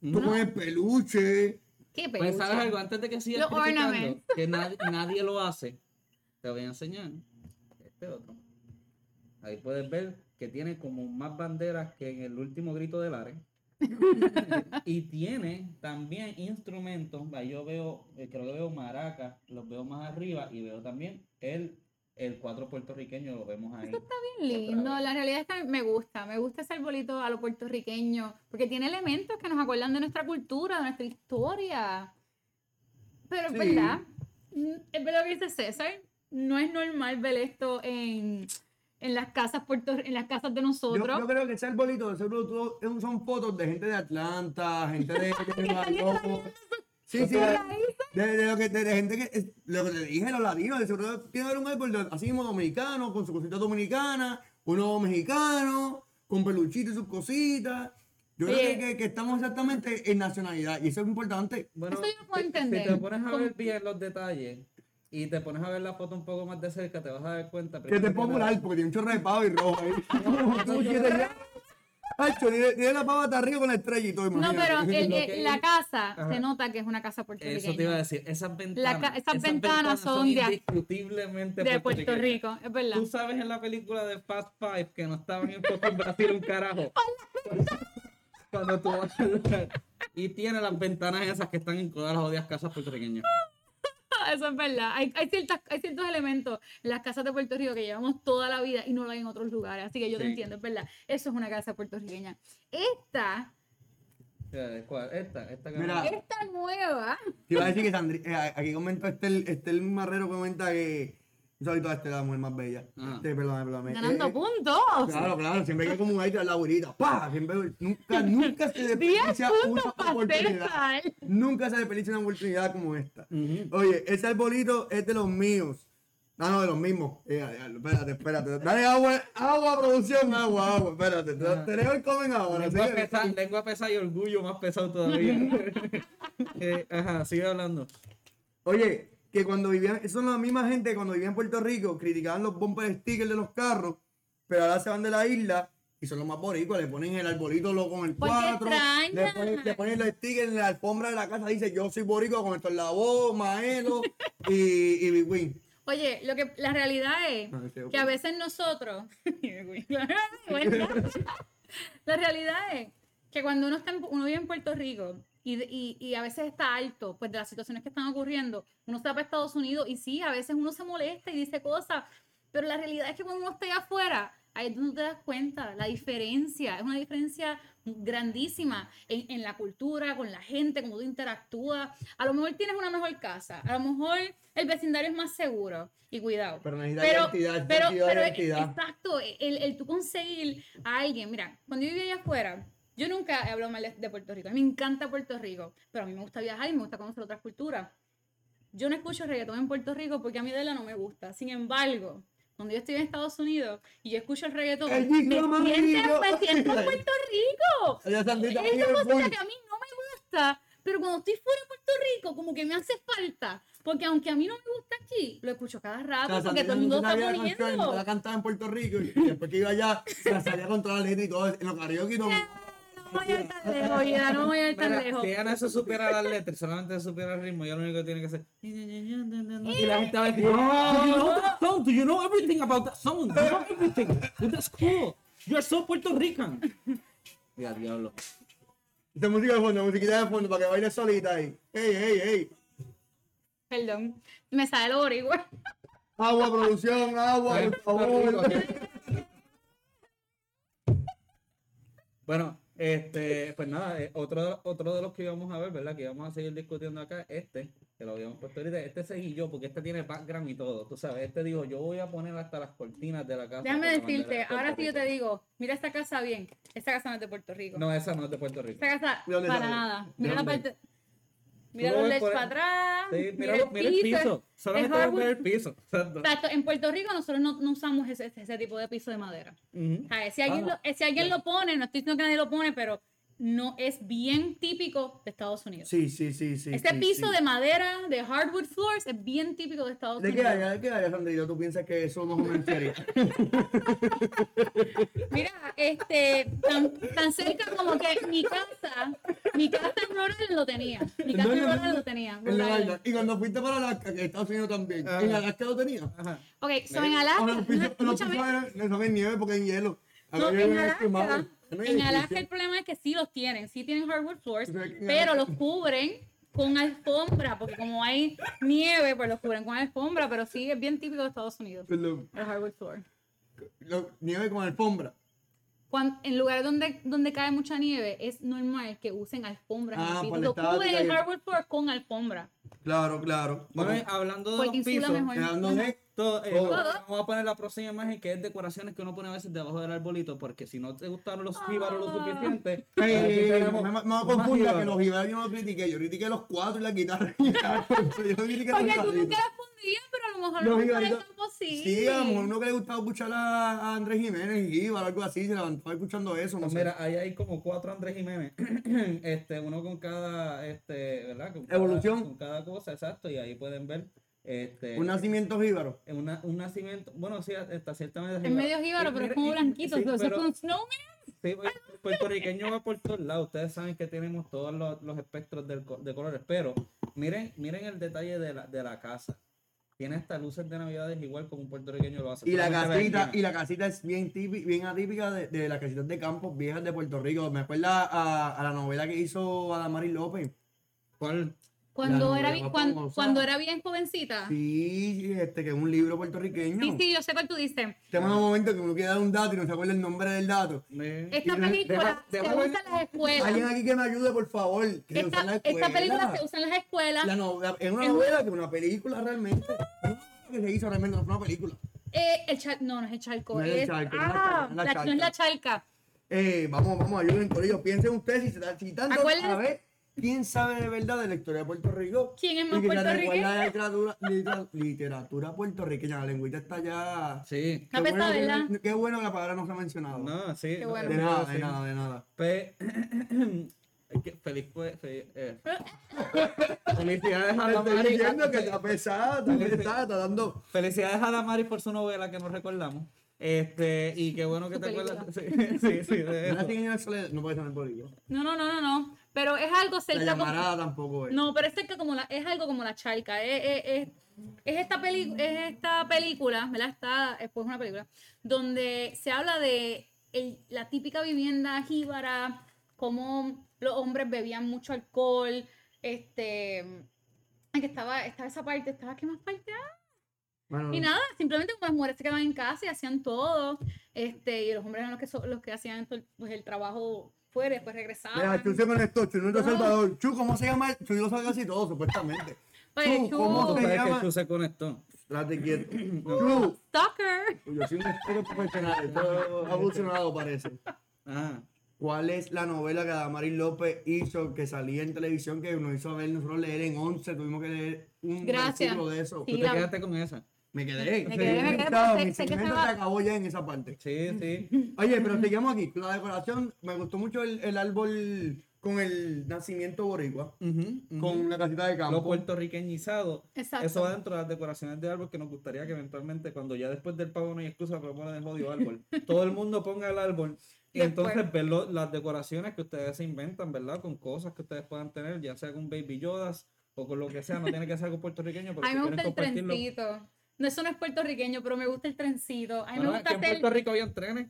Tú pones peluche. ¿Qué Pues peluche? sabes algo, antes de que sigas Los criticando, ornaments. que nadie, nadie lo hace, te voy a enseñar este otro. Ahí puedes ver que tiene como más banderas que en el último grito del Ares. Y tiene también instrumentos. Yo veo, eh, creo que veo maracas, los veo más arriba y veo también el, el cuatro puertorriqueño, lo vemos ahí. Bien lindo. La realidad es que me gusta, me gusta ese arbolito a lo puertorriqueño, porque tiene elementos que nos acuerdan de nuestra cultura, de nuestra historia. Pero es Sí. verdad, mm, es verdad lo que dice César, no es normal ver esto en, en las casas puerto, en las casas de Yo, nosotros. yo creo que ese arbolito, arbolito todo- son fotos de gente de Atlanta, gente de, de York. Sí, sí, de, de- de lo que, de, de gente que, es- lo que te dije, los latinos, de seguro tiene que haber un árbol de- así mismo dominicano, con su cosita dominicana, uno mexicano, con peluchito y sus cositas. Yo creo que, que- que estamos exactamente en nacionalidad y eso es importante. Bueno, Eso yo no puedo entender. Si te pones a ¿Cómo? ver bien los detalles y te pones a ver la foto un poco más de cerca, te vas a dar cuenta. Que te es popular porque tiene un chorro de pavo y rojo ahí. Tú quieres ya. Hacho, tiene, la pava hasta arriba con la estrella y todo, No, pero el- que- la casa Ajá. se nota que es una casa puertorriqueña. Eso te iba a decir, esas ventanas, esas ventanas son de- indiscutiblemente de Puerto. Rico, es verdad. Tú sabes en la película de Fast Five que no estaban en Brasil un carajo. Cuando tú vas a ver- y tiene las ventanas esas que están en todas las odias casas puertorriqueñas. Eso es verdad. Hay, hay, ciertas, hay ciertos elementos en las casas de Puerto Rico que llevamos toda la vida y no lo hay en otros lugares. Así que yo te entiendo, es verdad. Eso es una casa puertorriqueña. Esta, ¿Cuál? Esta, esta Mira. esta nueva, Te iba a decir que Sandri, eh, aquí comenta Estel, Estel Marrero comenta que un saludito a Estel, la mujer más bella. Ajá. Este, perdóname, perdóname. ganando Eh, puntos. Claro, claro, siempre hay como un aire a la abuelita. ¡Pah! Siempre, nunca, nunca se 10 desperdicia una oportunidad. Nunca se desperdicia una oportunidad como esta. Ujú. Oye, ese arbolito es de los míos. Ah, no, de los mismos. Eh, diablo, espérate, espérate. Dale agua, agua, producción, agua, agua. Espérate, te, te leo el comen ahora. Lengua sigue. pesada, lengua pesada y orgullo más pesado todavía. Eh, ajá, sigue hablando. Oye, que cuando vivían, son la misma gente que cuando vivían en Puerto Rico, criticaban los bumper stickers de los carros, pero ahora se van de la isla y son los más boricuas, le ponen el arbolito lo- con el Porque 4, le ponen, le ponen los stickers en la alfombra de la casa, dice yo soy boricua con esto en la voz, Maelo y, y Big Win. Oye, lo que la realidad es ok. que a veces nosotros la realidad es que cuando uno está en- uno vive en Puerto Rico y, y, y a veces está alto pues de las situaciones que están ocurriendo, uno está para Estados Unidos y sí, a veces uno se molesta y dice cosas, pero la realidad es que cuando uno está allá afuera, ahí es donde te das cuenta, la diferencia, es una diferencia grandísima en, en la cultura, con la gente, cómo tú interactúas. A lo mejor tienes una mejor casa, a lo mejor el vecindario es más seguro y cuidado. Pero necesitas Pero, identidad, pero, pero, identidad. exacto, el, el tú conseguir a alguien, mira, cuando yo vivía allá afuera, yo nunca he hablado mal de, Puerto Rico, a mí me encanta Puerto Rico, pero a mí me gusta viajar y me gusta conocer otras culturas. Yo no escucho reggaetón en Puerto Rico porque a mí de verdad no me gusta, sin embargo, cuando yo estoy en Estados Unidos y yo escucho el reggaetón, El me siento, me siento en Puerto Rico. Es una full. que a mí no me gusta, pero cuando estoy fuera de Puerto Rico, como que me hace falta. Porque aunque a mí no me gusta aquí, lo escucho cada O rato sea, porque todo el mundo está la poniendo. la cantaba en Puerto Rico y después que iba allá, se la salía contra la letra y todo, en los karaoke. No voy a ir tan lejos, vida, no voy a ir tan Mira, lejos. si ella no se supiera las letras, solamente se supiera el ritmo, ya lo único que tiene que hacer. Y la gente va a decir, "Oh, do you know that song? Do you know everything about that song? Do you know everything? That's cool. You're so Puerto Rican. Ya, diablo. De música de fondo, musiquita de fondo, para que baile solita ahí. Ey, ey, ey. Perdón, me sale el boricua. Agua, producción, agua, por favor. Bueno, este, pues nada, eh, otro, otro de los que íbamos a ver, ¿verdad? Que íbamos a seguir discutiendo acá, este, que lo habíamos puesto ahorita, este seguí yo, porque este tiene background y todo, tú sabes, este dijo, yo voy a poner hasta las cortinas de la casa. Déjame decirte, ahora sí yo te Rico". digo, mira esta casa bien. Esta casa no es de Puerto Rico. No, esa no es de Puerto Rico. Esta casa, ¿De dónde para nada. ¿De Mira la parte. Mira los LEDs para atrás. Sí, mira, mira, mira el piso. Solamente ves ver el piso. Exacto. Exacto, en Puerto Rico nosotros no, no usamos ese, ese tipo de piso de madera. Ujú. O sea, si alguien, Ah, lo, eh, si alguien lo pone, no estoy diciendo que nadie lo pone, pero no es bien típico de Estados Unidos. Sí, sí, sí, sí. este sí, piso sí. de madera, de hardwood floors, es bien típico de Estados ¿De Unidos. qué área? ¿De qué área, Sandrita? ¿Tú piensas que eso más o menos sería? Mira, este, tan, tan cerca como que mi casa, mi casa en Rhode Island lo tenía. Mi casa No, en no, Rhode no. Lo tenía. En. Y cuando fuiste para Alaska, que Estados Unidos también. Ajá. ¿En Alaska lo tenía? Ajá. Ok, so en Alaska, los pisos, no son en nieve porque en hielo. A No, en Alaska. No en Alaska el problema es que sí los tienen, sí tienen hardwood floors, O sea, que en pero los cubren con alfombra, porque como hay nieve, pues los cubren con alfombra, pero sí es bien típico de Estados Unidos, Perdón. el hardwood floor. Lo- nieve con alfombra. Cuando, en lugares donde, donde cae mucha nieve, es normal que usen alfombras en Ah, el piso. por la Lo cubren el el- hardwood floor con alfombra. Claro, claro. Bueno, hablando de los pisos, mejor. hablando de- todo, eh, Todo. vamos a poner la próxima imagen que es decoraciones que uno pone a veces debajo del arbolito, porque si no te gustaron los jíbaros lo Ah. suficiente, Ey, aquí ey, ey, tenemos me, me, me más confunda que jíbaros. los jibaros yo no los critiqué, yo critiqué los cuatro y la guitarra. yo critiqué los Porque tú las pondrías, pero a lo mejor Los no es posible. Sí, a lo mejor uno que le gustaba escuchar a, a Andrés Jiménez y o algo así, se levantó escuchando eso, no Pues sé. mira, ahí hay como cuatro Andrés Jiménez, este, uno con cada, este, ¿verdad? Con cada- Evolución. con cada cosa, exacto, y ahí pueden ver, este, Un nacimiento jíbaro. una- un nacimiento, bueno, sí, está ciertamente. Es medio jíbaro, Y pero es como blanquito. sí, pero- es un snowman. Sí, pues, el puertorriqueño va por todos lados. Ustedes saben que tenemos todos los, los espectros del de colores, pero miren, miren el detalle de la, de la casa. Tiene hasta luces de navidades igual como un puertorriqueño lo hace. Y la casita, y la casita es bien típica, bien atípica de, de las casitas de campo viejas de Puerto Rico. Me acuerda a, a la novela que hizo Adamari López. ¿Cuál? Cuando era, novela bi- más cuan- famosa. cuando era bien jovencita. Sí, este, que es un libro puertorriqueño. Sí, sí, yo sé cuál tú dices. Tenemos un momento que uno quiere dar un dato y no se acuerda el nombre del dato. Esta película deja- se usa en las escuelas. Alguien aquí que me ayude, por favor. Que se usa en la Esta, esta película se usa en las escuelas. La novela- es una Es un- novela que es una película realmente. que se hizo realmente, no fue una película. Eh, el chal- no, no es el charco. No es el charco, es la ah, charca, no es la la- no es la charca. Eh, vamos, vamos, ayuden con ellos. Piensen ustedes si se están citando Acuérdense- a ver quién sabe de verdad de la historia de Puerto Rico. ¿Quién es Y más que puertorriqueño? recuerda de literatura, litera- literatura puertorriqueña. La lengüita está ya. Sí. Pesada, bueno, ¿verdad? que, qué bueno que la palabra no se ha mencionado. No, sí. Qué bueno. de nada, sí. de nada, de nada. Pe- es que feliz fue. fe- eh. Felicidades a Te estoy Damari. diciendo que está pesada, está dando. Felicidades a Damari por su novela que nos recordamos. Este, y qué bueno que te película. acuerdas. Sí, sí, sí, de eso. no, no, no, no. Pero es algo La cerca como- llamarada tampoco es. No, pero es cerca como la, es algo como la charca. Es, es- es- es esta peli, es esta película, ¿verdad? Está, es pues una película, donde se habla de el- la típica vivienda jíbara, cómo los hombres bebían mucho alcohol, este que estaba, estaba esa parte, estaba qué más parte Ah, Bueno, y nada, simplemente como las mujeres se quedaban en casa y hacían todo, este, y los hombres eran los que, so- los que hacían pues, el trabajo fuera y después regresaban. Mira, Chu se conectó, Chu no es de. Salvador. Chu, ¿cómo se llama? Chu lo sabe casi todo, supuestamente. Oye, Chu, Chu. ¿cómo Tú se sabes que llama? Chu se conectó. Date quieto. Chu, Stalker. yo soy un experto profesional, esto ha evolucionado parece. Ajá. ¿Cuál es la novela que Adamaris López hizo, que salía en televisión, que nos hizo ver nosotros leer en 11? Tuvimos que leer un Gracias. de eso. Sí. Tú te la- quedaste con esa. Me quedé. Me Se quedé, me quedé, estaba- Mi se acabó ya en esa parte. Sí, sí. Oye, pero seguimos aquí. La decoración, me gustó mucho el, el árbol con el nacimiento boricua, con la casita de Lo campo. Exacto. puertorriqueñizado. Eso va dentro de las decoraciones de árbol que nos gustaría que eventualmente, cuando ya después del pavo no hay excusa para poner el jodido árbol, todo el mundo ponga el árbol. Y Después. entonces ver lo- las decoraciones que ustedes se inventan, ¿verdad? Con cosas que ustedes puedan tener, ya sea con Baby Yodas o con lo que sea, no tiene que ser algo puertorriqueño, pero A mí me gusta el trencito. No, eso no es puertorriqueño, pero me gusta el trencito. A mí Bueno, me aquí gusta en hacer. Puerto Rico habían trenes.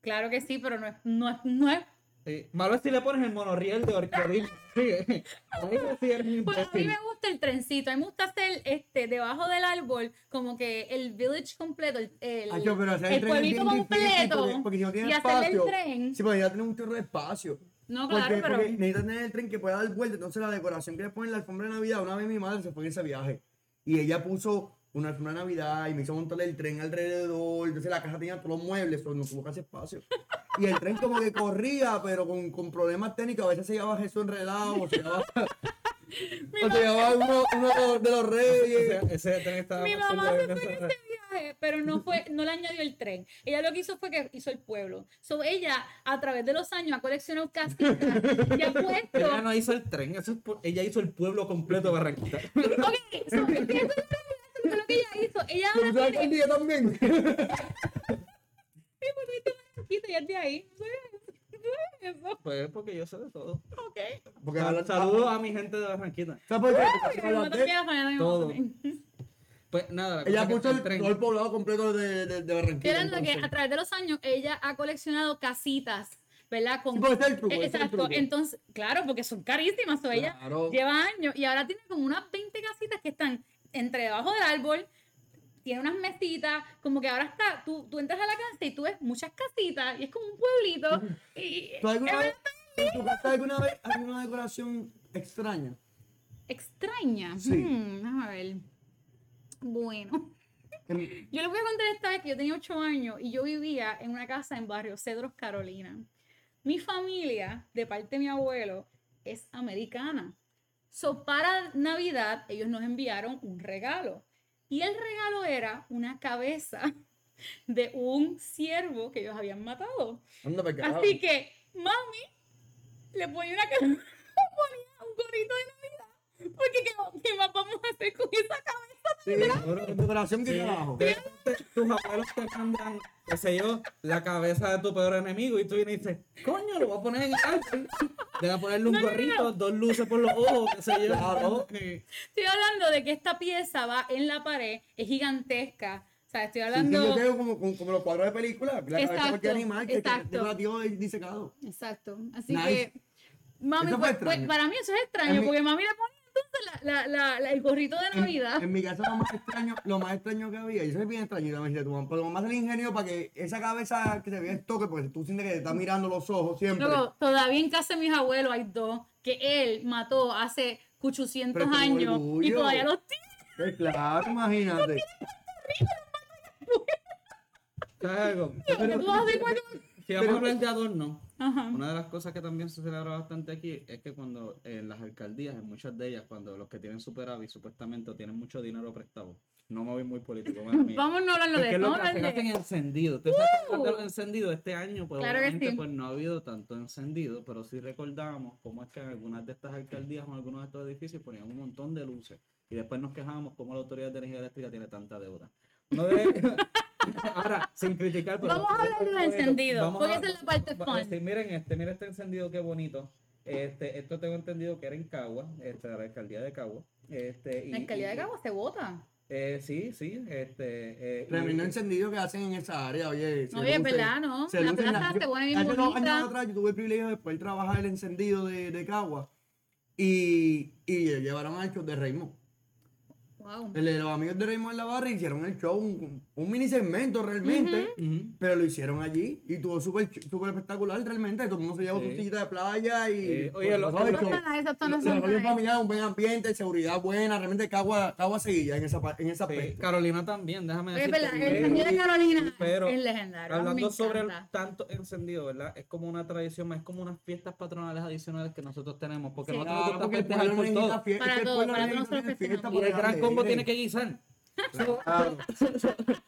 Claro que sí, pero no es, no es, no es. Sí. Malo es si le pones el monorriel de Orquídea. Sí. Pues a mí me gusta el trencito. A mí me gusta hacer este debajo del árbol, como que el village completo, el, el, pero el pueblito completo. Porque, porque si no tiene y hacerle espacio. el tren. Sí, porque ya tiene un chorro de espacio. No, Porque, claro, pero. porque necesitas tener el tren que pueda dar vuelta. Entonces la decoración que le ponen la alfombra de Navidad, una vez mi madre se fue en ese viaje. Y ella puso una de Navidad y me hizo montarle el tren alrededor. Entonces la casa tenía todos los muebles, pero no tuvo casi espacio. Y el tren como que corría, pero con, con problemas técnicos. A veces se llevaba Jesús enredado, o se llevaba, o se llevaba uno, uno de los reyes. Ese, ese tren estaba Mi mamá se fue en ese viaje, pero no fue, no le añadió el tren. Ella lo que hizo fue que hizo el pueblo. So, ella, a través de los años, ha coleccionado casitas y ha puesto. Ella no hizo el tren, eso es por- ella hizo el pueblo completo de Barranquita. Ok, so, eso es lo que- ella hizo. Ella ¿Tú ahora sabes tiene. día también? Sí, porque este barranquito ya es de ahí. Eso. Pues porque yo sé de todo. Ok. Porque Sal- hablan- Saludos a mi gente de Barranquita. ¿Sabes por qué? Pues nada, la Ella que el, tren. todo el poblado completo de, de, de Barranquilla. Era lo que a través de los años ella ha coleccionado casitas, ¿verdad? Con, Sí, porque ese es el truco, ese es el Exacto. truco. Entonces, claro, porque son carísimas. o ella Claro. lleva años y ahora tiene como unas 20 casitas que están entre debajo del árbol. Tiene unas mesitas, como que ahora está, tú, tú entras a la casa y tú ves muchas casitas y es como un pueblito. Y, ¿Tú alguna vez, en tu casa alguna vez hay una decoración extraña? extraña. Sí. Hmm, déjame ver. Bueno. Yo les voy a contar esta vez que yo tenía ocho años y yo vivía en una casa en Barrio Cedros, Carolina. Mi familia, de parte de mi abuelo, es americana. So, para Navidad, ellos nos enviaron un regalo. Y el regalo era una cabeza de un ciervo que ellos habían matado. Anda. Así que, mami, le ponía una ca- ponía un gorrito de Navidad. Porque, ¿qué, qué más vamos a hacer con esa cabeza? Sí, repente, tus abuelos te mandan, qué sé yo, la cabeza de tu peor enemigo y tú vienes y dices, coño, lo voy a poner en el árbol. Debe ponerle un No, no, no. gorrito, dos luces por los ojos, qué sé yo. Claro. Sí. Estoy hablando de que esta pieza va en la pared, es gigantesca. O sea, estoy Sí, sí, hablando. yo tengo como, como, como los cuadros de película, la cabeza de Exacto, cualquier animal que exacto. que disecado. Exacto. Así Nice. que. Mami, pues, pues, para mí eso es extraño, En mi- porque mami le ponía entonces la, la, la, la- el gorrito de Navidad. en mi casa lo más extraño, lo más extraño que había, y eso es bien extraño, también de tu mamá, pero lo más el ingenio para que esa cabeza que se vea el toque, porque tú sientes que te está mirando los ojos siempre. Luego, todavía en casa de mis abuelos hay dos que él mató hace 800 Pero es como años y todavía los tiene. Pues claro, imagínate. Cuando- Si vamos a hablar de adorno, Ajá. una de las cosas que también se celebra bastante aquí es que cuando en las alcaldías, en muchas de ellas, cuando los que tienen superávit supuestamente tienen mucho dinero prestado, no me voy muy político. Vamos no hablando Pues, de ¿qué es eso. Vamos que hacen? de. encendido. Ustedes saben de los encendidos este año, pues Claro sí. pues no ha habido tanto encendido, pero sí recordamos cómo es que en algunas de estas alcaldías o en algunos de estos edificios ponían un montón de luces y después nos quejábamos cómo la Autoridad de Energía Eléctrica tiene tanta deuda. No debe- Ahora, sin criticar, pero Vamos a hablar de encendidos, vamos porque a- esa es la parte va- fun. este, miren este, miren este encendido qué bonito. Este, esto tengo entendido que era en Cagua, este, la alcaldía de Cagua. Este, y- La alcaldía y- de Cabo se vota. Eh, sí, sí, este. eh, y- Tremendo encendido que hacen en esa área, oye. se Oye, es verdad, ¿no? se La plaza se yo- pone bien hace dos bonita. años atrás yo tuve el privilegio de poder trabajar el encendido de, de Cagua y, y llevaron al show de Raymond. Wow. El de los amigos de Raymond en la barra hicieron el show, un, un mini segmento realmente, Ujú. pero lo hicieron allí y tuvo súper súper espectacular realmente. Todo el mundo se llevó Sí. su sillita de playa y. Eh, oye, pues, lo- pasó el lo- Lo- lo reunión nice. familiar, un buen ambiente, seguridad buena, realmente Cagua, Cagua seguía en esa, en ese Sí. Carolina también, déjame verdad, el de Carolina pero, es legendario. Hablando sobre el tanto encendido, ¿verdad? Es como una tradición, es como unas fiestas patronales adicionales que nosotros tenemos, porque Sí. nosotros gusta porque el pueblo por todo. fiesta, Para es que el todo, pueblo para nosotros fiesta el combo tiene que guisar. Claro.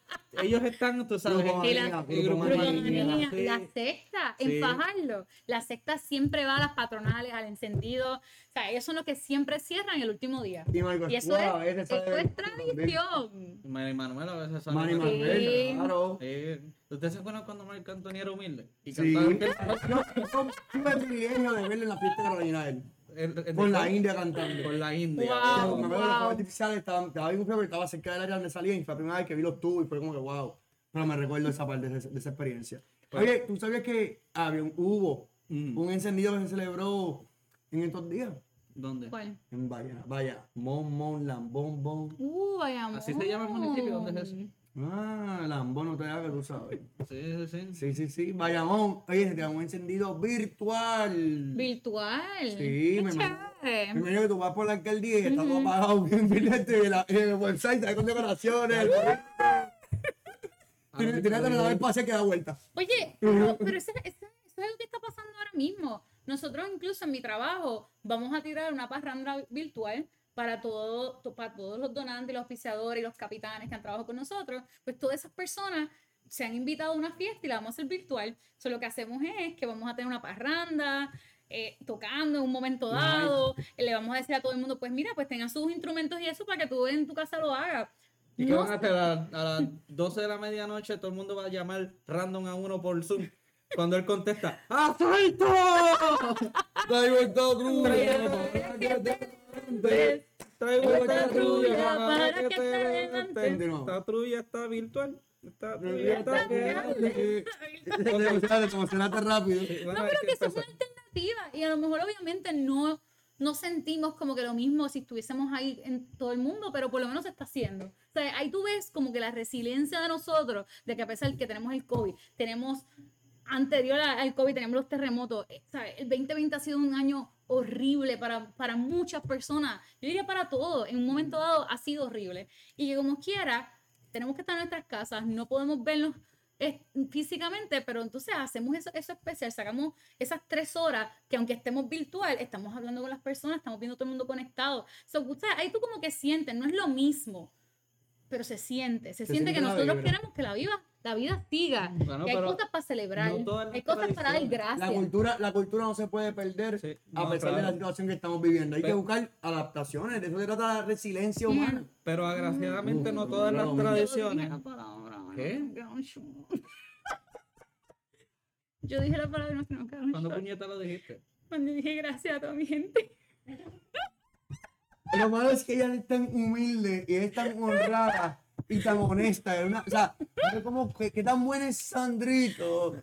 Ellos están, tú sabes, Grupo Y la, y Grupo Manía, Sí. la secta, Sí. en Fajardo, la secta siempre va a las patronales, al encendido. O sea, ellos son los que siempre cierran el último día. Y Marco Y eso a es, eso sale- es tradición. Mari Manuel a veces sale. Con- Manuel, Sí. claro. Eh, ¿Ustedes se acuerdan cuando Marc Anthony era humilde? Y Sí. el privilegio de verlo en la fiesta de Carolina el- el- con la India cantando. Con la India. Wow. me acuerdo los wow. fuegos artificiales estaban, estaba bien feo, pero estaba cerca del área donde salía y fue la primera vez que vi los tubos y fue como que wow. Pero me recuerdo esa parte de, esa- de esa experiencia. Oye, ¿tú sabías que había un, hubo Mm. un encendido que se celebró en estos días? ¿Dónde? ¿Cuál? En Vaya, vaya, Mon, Mon, Lambón, Bon. Uh, vaya Así se llama el municipio, ¿dónde es eso? Ah, Lambón, no te hagas que tú sabes. Sí, sí, sí. Sí, sí, sí. Bayamón. Oye, se te da un encendido virtual. Virtual. Sí, me imagino. Me imagino que tú vas por la alcaldía y está todo apagado, bien brillante, en el website, está con decoraciones. Tiene tiene que dar el pase que da vuelta. Oye, pero, eso, es algo que está pasando ahora mismo. Nosotros incluso en mi trabajo vamos a tirar una parranda virtual para, todo, to- para todos los donantes, los auspiciadores y los capitanes que han trabajado con nosotros. Pues todas esas personas se han invitado a una fiesta y la vamos a hacer virtual. So, lo que hacemos es que vamos a tener una parranda. eh, tocando en un momento dado, eh, le vamos a decir a todo el mundo, pues mira, pues tengan sus instrumentos y eso para que tú en tu casa lo hagas. ¿Y qué No van a hacer? A, a las 12 de la medianoche todo el mundo va a llamar random a uno por Zoom. Cuando él contesta, ¡Asalto! Traigo esta Traigo esta patrulla para que te levantes. Esta patrulla está virtual. Está Te emocionaste, te emocionaste rápido. No, pero que eso es una alternativa. Y a lo mejor, obviamente, no, no sentimos como que lo mismo si estuviésemos ahí en todo el mundo, pero por lo menos se está haciendo. O sea, ahí tú ves como que la resiliencia de nosotros, de que a pesar de que tenemos el COVID, tenemos anterior al COVID teníamos los terremotos. eh, ¿sabes? El 2020 ha sido un año horrible para, para muchas personas. Yo diría para todos. En un momento dado ha sido horrible. Y que como quiera, tenemos que estar en nuestras casas, no podemos vernos eh, físicamente, pero entonces hacemos eso, eso especial, sacamos esas tres horas que aunque estemos virtual, estamos hablando con las personas, estamos viendo todo el mundo conectado. So, o sea, ahí tú como que sientes, no es lo mismo, pero se siente, se, Se siente que siente nosotros vibra. queremos que la vida, la vida siga, Bueno, que hay cosas para celebrar, no hay cosas para dar tradiciones. gracias. La cultura, la cultura no se puede perder Sí, a no, pesar de la situación que estamos viviendo. Hay que buscar adaptaciones, de eso se trata la resiliencia Bien. humana. Pero agraciadamente no todas las No, Yo dije tradiciones. la palabra, ¿Qué? Yo dije la palabra y no se me ¿Cuándo puñeta lo dijiste? Cuando dije gracias a toda mi gente. Lo malo es que ella es tan humilde y es tan honrada y tan honesta. es una- o sea, es como que, que tan buena es Sandrito.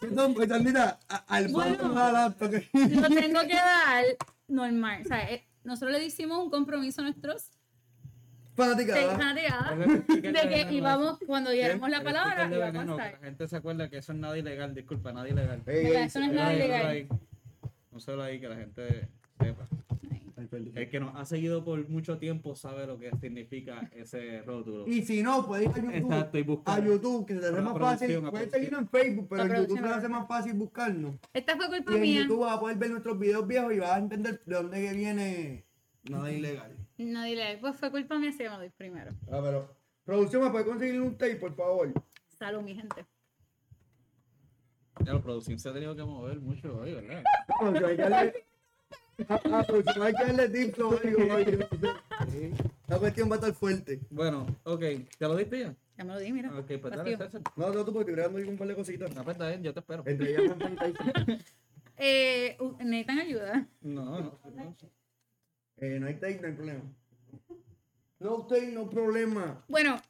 Que tan, pues, Sandrita, a- al Bueno. paso más adelante, que- Lo tengo que dar normal. O sea, eh, nosotros le hicimos un compromiso a nuestros Fanaticada. el de que íbamos, cuando diéramos la palabra, íbamos a que la estar. gente se acuerda que eso es nada ilegal, disculpa, nada ilegal. Ey, Mira, ey, eso no es nada ilegal. ahí. No solo ahí, que la gente sepa. El que nos ha seguido por mucho tiempo sabe lo que significa ese rótulo. Y si no, puedes ir a YouTube. Exacto, y A. YouTube, que se te hace más fácil. Puedes seguirnos en Facebook, pero A en YouTube se te hace más fácil buscarnos. Esta fue culpa Y en mía. YouTube vas a poder ver nuestros videos viejos y vas a entender de dónde que viene nada ilegal. No dile, pues fue culpa mía, se me lo doy primero. Ah, pero. Producción, ¿me puede conseguir un tape, por favor? Salud, mi gente. Ya la producción se ha tenido que mover mucho hoy, ¿verdad? Producción, hay que darle. Hay que. La cuestión va a estar fuerte. Bueno, ok, ¿te lo diste ya? Ya me lo di, mira. Ok, pues dale. César. No, no, tú porque estoy creando ahí un par de cositas. No, pues está bien, yo te espero. Entre ellas. Eh, ¿Necesitan ayuda? No, no, no. Eh, no hay tape, no hay problema. No tape, no problema. Bueno,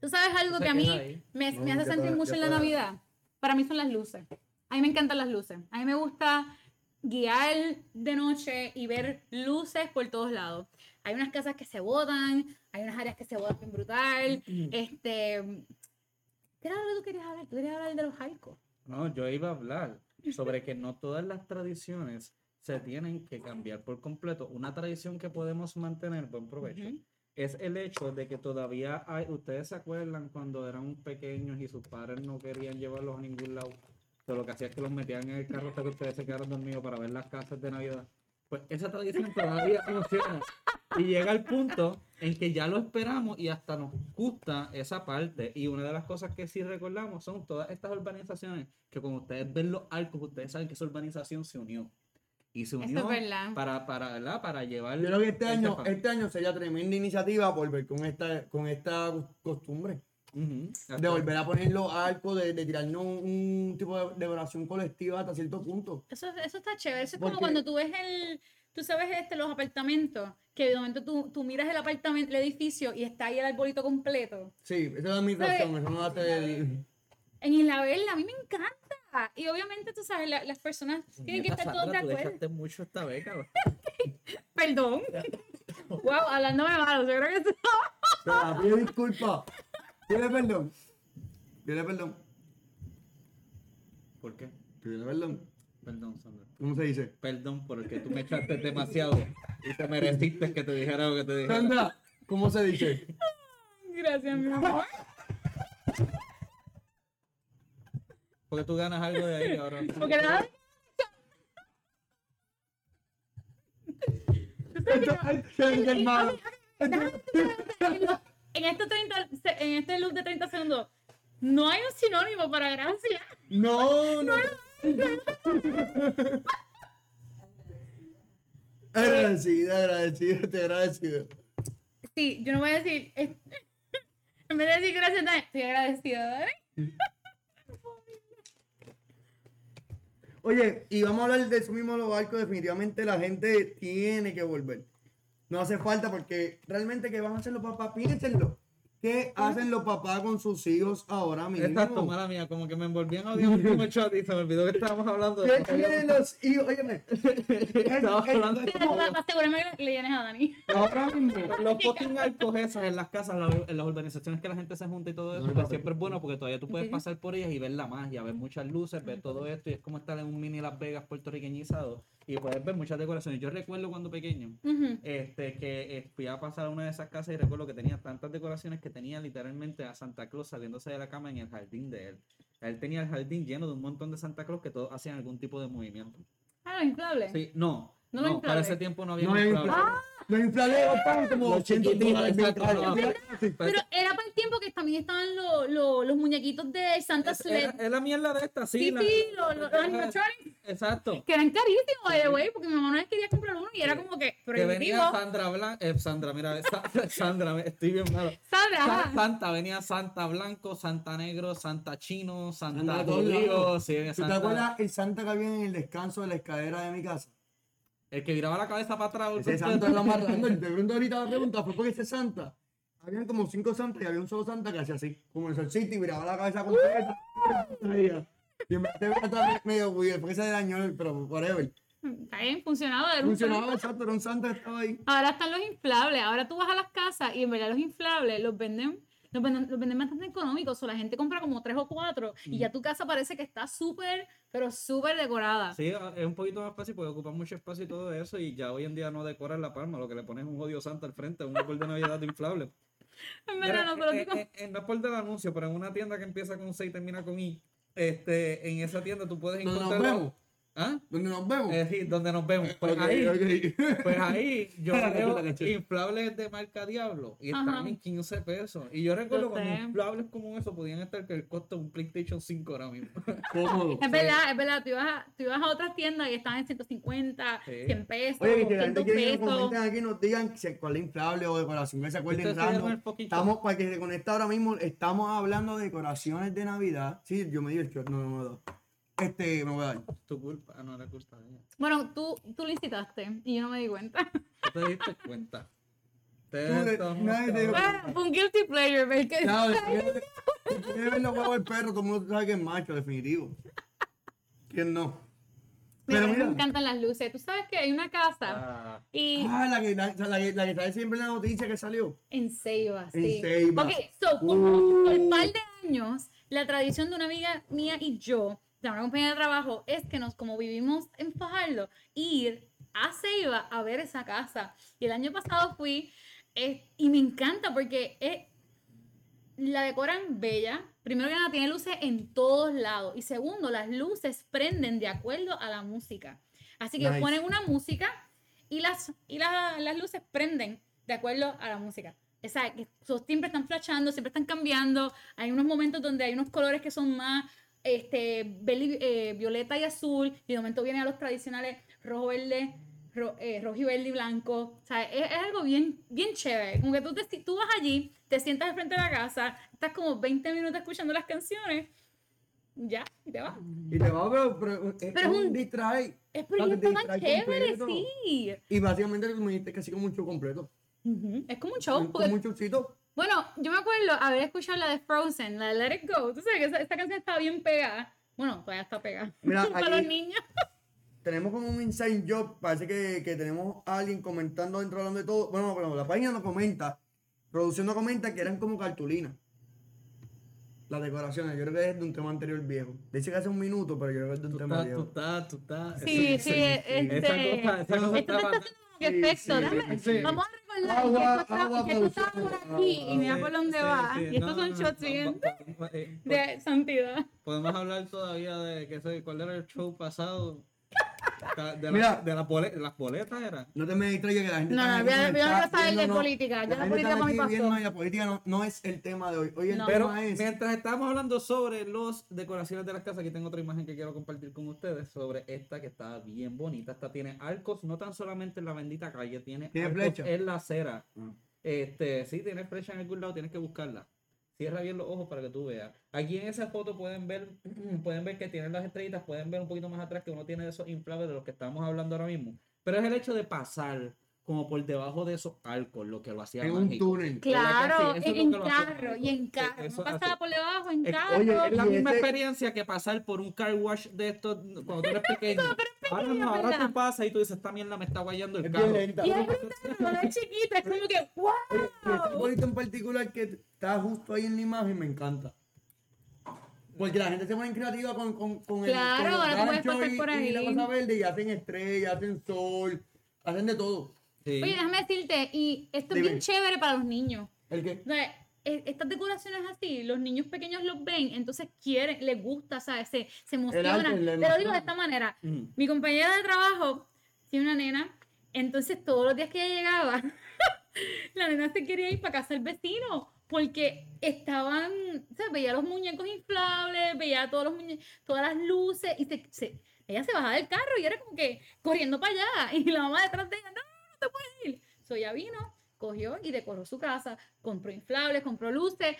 tú sabes algo que a mí me, No, me hace ya sentir mucho ya en la. Navidad. Para mí son las luces. A mí me encantan las luces. A mí me gusta guiar de noche y ver luces por todos lados. Hay unas casas que se botan, hay unas áreas que se botan bien brutal. Este, ¿Qué era lo que tú querías hablar? Tú querías hablar de los halcos. No, yo iba a hablar sobre que no todas las tradiciones se tienen que cambiar por completo. Una tradición que podemos mantener, buen provecho, es el hecho de que todavía hay, ustedes se acuerdan cuando eran pequeños y sus padres no querían llevarlos a ningún lado, pero lo que hacía es que los metían en el carro hasta que ustedes se quedaron dormidos para ver las casas de Navidad. Pues esa tradición todavía funciona. Y llega el punto en que ya lo esperamos y hasta nos gusta esa parte. Y una de las cosas que sí recordamos son todas estas urbanizaciones que cuando ustedes ven los arcos, ustedes saben que esa urbanización se unió. Y se unió es para, para, ¿verdad? para llevar... Yo creo que este año, este año sería tremenda iniciativa volver con esta, con esta costumbre. De volver a poner los arcos, de, de tirarnos un, un tipo de, de oración colectiva hasta cierto punto. Eso, eso está chévere. Eso es como cuando tú ves el, tú sabes este, los apartamentos, que de momento tú, tú miras el apartamento, el edificio y está ahí el arbolito completo. Sí, esa es mi razón, eso no hace el... En Isabela, a mí me encanta. Y obviamente, tú sabes, la- las personas tienen que estar todas de tú acuerdo. mucho esta beca. Perdón. wow, hablándome malo, yo creo que tú- O sea, pide disculpas. Pide perdón. Pide perdón. ¿Por qué? Pide perdón. Perdón, Sandra. ¿Cómo se dice? Perdón porque tú me echaste demasiado y te mereciste que te dijera lo que te dijera. Sandra, ¿cómo se dice? Gracias, mi amor. Porque tú ganas algo de ahí ahora. Porque nada. hermano. En este, 30, se- en este loop de 30 segundos, no hay un sinónimo para gracia. No, no. Agradecido, agradecido, te agradecido. Sí, yo no voy a decir. eh, En vez de decir gracias, estoy agradecida, Dani. Oye, y vamos a hablar de eso mismo, los barcos. Definitivamente la gente tiene que volver. No hace falta porque realmente que van a hacerlo, papá, piénsenlo. ¿Qué hacen los papás con sus hijos ahora mismo? Exacto, mala mía, como que me envolví en audio último chat y se me olvidó que estábamos hablando ¿Qué de tienen los hijos? Óyeme. Estamos hablando de asegurarme que le llenes a Dani. Ahora mismo. los fucking alcogesas en las casas, en las urbanizaciones que la gente se junta y todo eso, No, pues siempre es bueno porque todavía tú puedes pasar por ellas y ver la magia, ver muchas luces, ver todo esto y es como estar en un mini Las Vegas puertorriqueñizado y puedes ver muchas decoraciones. Yo recuerdo cuando pequeño, Ujú. este, que eh, fui a pasar a una de esas casas y recuerdo que tenía tantas decoraciones que tenía literalmente a Santa Claus saliéndose de la cama en el jardín de él. Él tenía el jardín lleno de un montón de Santa Claus que todos hacían algún tipo de movimiento. Ah, los inflables. Sí, no, No no, para ese tiempo no había No inflables. Los inflables están como Los 800 chiquititos, dólares. Pero era para el tiempo que también estaban los, los, los muñequitos de Santa Es, Sled. es- es la mierda de esta, sí. Sí, la- sí, los, los animatronics, Exacto. que eran carísimos, by the way, porque mi mamá una vez quería comprar uno y era como que Que venía. Sandra Blanca, eh, Sandra, mira, Sa- Sandra, estoy bien malo. ¿Sabes? Sa- Ajá. Santa, venía Santa Blanco, Santa Negro, Santa Chino, Santa lados. sí, ¿Tú te Santa- acuerdas el Santa que había en el descanso de la escalera de mi casa? El que viraba la cabeza para atrás. Ese Santa era más random. De pronto ahorita la pregunta fue porque ese Santa. Habían como cinco Santas y había un solo Santa que hacía así, como el solcito y viraba la cabeza completa. Y en vez de ver medio weird, porque el año, pero whatever. Está bien, funcionaba. era un Funcionaba exacto, era un Santa que estaba ahí. Ahora están los inflables. Ahora tú vas a las casas y en verdad los inflables los venden, los venden, los venden bastante económicos. O la gente compra como tres o cuatro y ya tu casa parece que está súper, pero súper decorada. Sí, es un poquito más fácil porque ocupa mucho espacio y todo eso. Y ya hoy en día no decoran la palma, lo que le pones es un odio santa al frente, un árbol de navidad inflable. En Mira, verdad, nosotros eh, digo- eh, eh, no es por del anuncio, pero en una tienda que empieza con C y termina con I, este, en esa tienda tú puedes ¿Dónde nos encontrar. ¿Ah? ¿Dónde nos vemos? Eh, sí, donde nos vemos. Pues Ok, ahí, pues ahí yo veo inflables de marca Diablo y están Ajá. en 15 pesos. Y yo recuerdo Yo cuando inflables como eso podían estar que el costo de un PlayStation 5 ahora mismo. Cómodo. Es verdad, es verdad. Tú ibas, a, tú ibas a otras tiendas y estaban en 150, Sí. 100 pesos, Oye, que la 100 gente quiere que nos aquí, nos digan si- cuál es inflable o decoración que se acuerden random. Estamos, para que se conecte ahora mismo, estamos hablando de decoraciones de Navidad. Sí, yo me di el shot, no, no me lo Este, me voy a dar. Tu culpa, ah, no era culpa de ella. Bueno, tú, tú lo incitaste y yo no me di cuenta. ¿Tú te diste cuenta? Son nadie te dio- fue un guilty pleasure, ¿ves? Que- después de ver los huevos del perro, todo el mundo sabe que es macho, definitivo. ¿Quién no? Mira, Pero a mí me mira. encantan las luces. Tú sabes que hay una casa Ah, y Ah, la que, la, la que, la que trae siempre en la noticia que salió. en Ceiba, En sí. Ceiba. Ok, so, por, Uh. por un par de años, la tradición de una amiga mía y yo, de una compañía de trabajo, es que nos, como vivimos en Fajardo, ir a Ceiba a ver esa casa. Y el año pasado fui eh, y me encanta porque es, la decoran bella. Primero que nada, tiene luces en todos lados. Y segundo, las luces prenden de acuerdo a la música. Así que Nice. ponen una música y las, y la- las luces prenden de acuerdo a la música. O sea, que siempre están flashando, siempre están cambiando. Hay unos momentos donde hay unos colores que son más este, eh, violeta y azul. Y de momento vienen a los tradicionales rojo, verde, ro- eh, rojo y verde y blanco. O sea, es, es algo bien, bien chévere. Como que tú, te, tú vas allí, te sientas al frente de la casa, estás como 20 minutos escuchando las canciones, ya, y te vas. Y te va, pero, pero, es, Pero es un un- distrae. Es está tan chévere, completo. sí. Y básicamente me dijiste que así como un show completo. Es como un show. Porque- Como un showcito. Bueno, yo me acuerdo haber escuchado la de Frozen, la de Let It Go. Tú sabes que esa, esta canción está bien pegada. Bueno, todavía está pegada. Mira, Para los niños. Tenemos como un inside job. Parece que, que tenemos a alguien comentando dentro hablando de todo. Bueno, pero la página no comenta. Producción no comenta que eran como cartulinas. Las decoraciones. Yo creo que es de un tema anterior viejo. Dice que hace un minuto, pero yo creo que es de un tú tema estás, tú viejo. estás, tú estás. Sí, sí, este. Esa cosa, esa cosa estaba- está haciendo como que Sí, efecto. sí, Déjame- sí. Vamos a recordar Agua, que esto está, agua, que esto está por aquí y mira por dónde sí, va. sí, y estos no, son no, shots no, siguientes no, eh, de santidad. Podemos hablar todavía de que soy, cuál era el show pasado. De, la- Mira. de las boletas, las boletas era. No te me distraigas que la gente No, no, voy a- el de política, ya la política para aquí pasó. la política no, no es el tema de hoy. Hoy el No. Pero es. mientras estamos hablando sobre las decoraciones de las casas, aquí tengo otra imagen que quiero compartir con ustedes sobre esta que está bien bonita. Esta tiene arcos, no tan solamente en la bendita calle, tiene, ¿Tiene arcos flecha? en la acera. Ah. Este, sí, tiene flecha en algún lado, tienes que buscarla. Cierra bien los ojos para que tú veas. Aquí en esa foto pueden ver, pueden ver que tienen las estrellitas, pueden ver un poquito más atrás que uno tiene de esos inflables de los que estamos hablando ahora mismo. Pero es el hecho de pasar como por debajo de esos arcos, lo que lo hacía En un mágico. túnel. Claro, en carro y en carro. eso No hace- pasaba por debajo en Es- carro. oye, Es la misma ese- experiencia que pasar por un car wash de estos cuando tú eres pequeño. Ahora no, ahora tú pasas y tú dices, esta mierda me está guayando el Es carro. y es brutal, cuando es chiquita, es como que, ¡wow! Y ese bonito en particular que está justo ahí en la imagen me encanta. Porque la gente se pone creativa con, con, con Claro, con los ahora puedes pasar y, por y la ahí. cosa verde y hacen estrellas, hacen sol, hacen de todo. Sí. Oye, déjame decirte, y esto es bien chévere para los niños. ¿El qué? E- estas decoraciones así, los niños pequeños los ven, entonces quieren, les gusta, ¿sabes? Se, se emocionan. Te lo digo de esta manera. Mm. Mi compañera de trabajo tiene una nena, entonces todos los días que ella llegaba, la nena se quería ir para casa del vecino, porque estaban, sea, veía los muñecos inflables, veía todos los muñe- todas las luces, y se, se- ella se bajaba del carro y era como que corriendo para allá, y la mamá detrás de ella, no, no te puedes ir. So ella vino, cogió y decoró su casa, compró inflables, compró luces,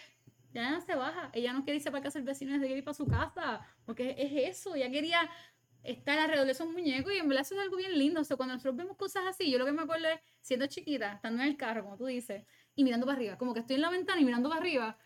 ya no se baja, ella no quiere irse para casa del vecino, ella quiere ir para su casa, porque es eso, ella quería estar alrededor de esos muñecos y en verdad eso es algo bien lindo. O sea, cuando nosotros vemos cosas así, yo lo que me acuerdo es siendo chiquita, estando en el carro, como tú dices, y mirando para arriba, como que estoy en la ventana y mirando para arriba,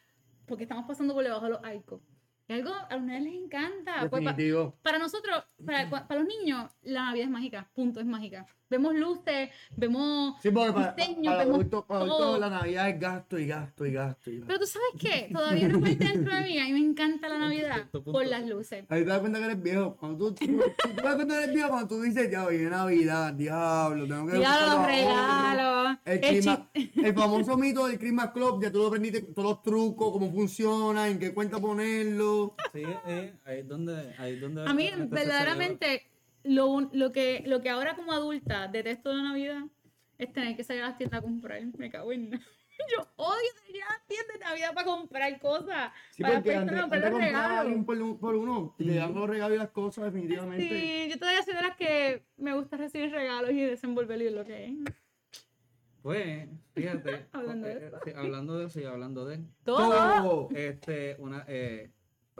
porque estamos pasando por debajo de los arcos. Y algo a los niños les encanta. Pues, pa- Definitivo. para nosotros, para, para los niños, la Navidad es mágica, punto, es mágica. Vemos luces, vemos Sí, porque para, diseños, para vemos adultos, para todo. la Navidad es gasto y gasto y gasto y gasto. Pero tú sabes qué, todavía no parte dentro de mí, a mí me encanta la Navidad por las luces. Ahí te das cuenta que eres viejo. Cuando tú, tú, tú te das cuenta que eres viejo cuando tú dices, ya, viene Navidad, diablo, tengo que buscar los ahorros". regalos. El, el clima- el famoso mito del Christmas Club, ya tú lo aprendiste, todos los trucos, cómo funciona, en qué cuenta ponerlo. Sí, eh, ahí es donde, ahí es donde A mí, verdaderamente, lo, lo, que, lo que ahora como adulta detesto de la Navidad es tener que salir a las tiendas a comprar. Me cago en nada. Yo odio salir a las tiendas de Navidad para comprar cosas. Sí, para porque antes, comprar regalos. por, un- por uno le dan los regalos y las cosas, definitivamente. Sí, yo todavía soy de las que me gusta recibir regalos y desenvolverlos en lo que es. Pues, fíjate, Hablando de eh, sí, hablando de eso y hablando de Todo. Todo. este, una, eh,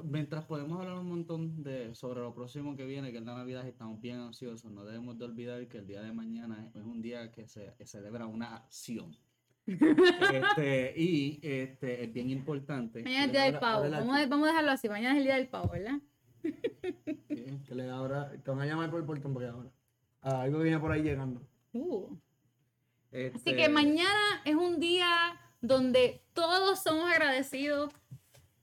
mientras podemos hablar un montón de sobre lo próximo que viene, que es la Navidad, estamos bien ansiosos, no debemos de olvidar que el día de mañana es un día que se celebra una acción. Este, y este, es bien importante. Mañana es el día del pavo. ahora Vamos a, vamos a dejarlo así. Mañana es el día del pavo, ¿verdad? Sí, que le ahora, te van a llamar por el portón porque ahora. Ah, algo viene por ahí llegando. Uh. Así Este, que mañana es un día donde todos somos agradecidos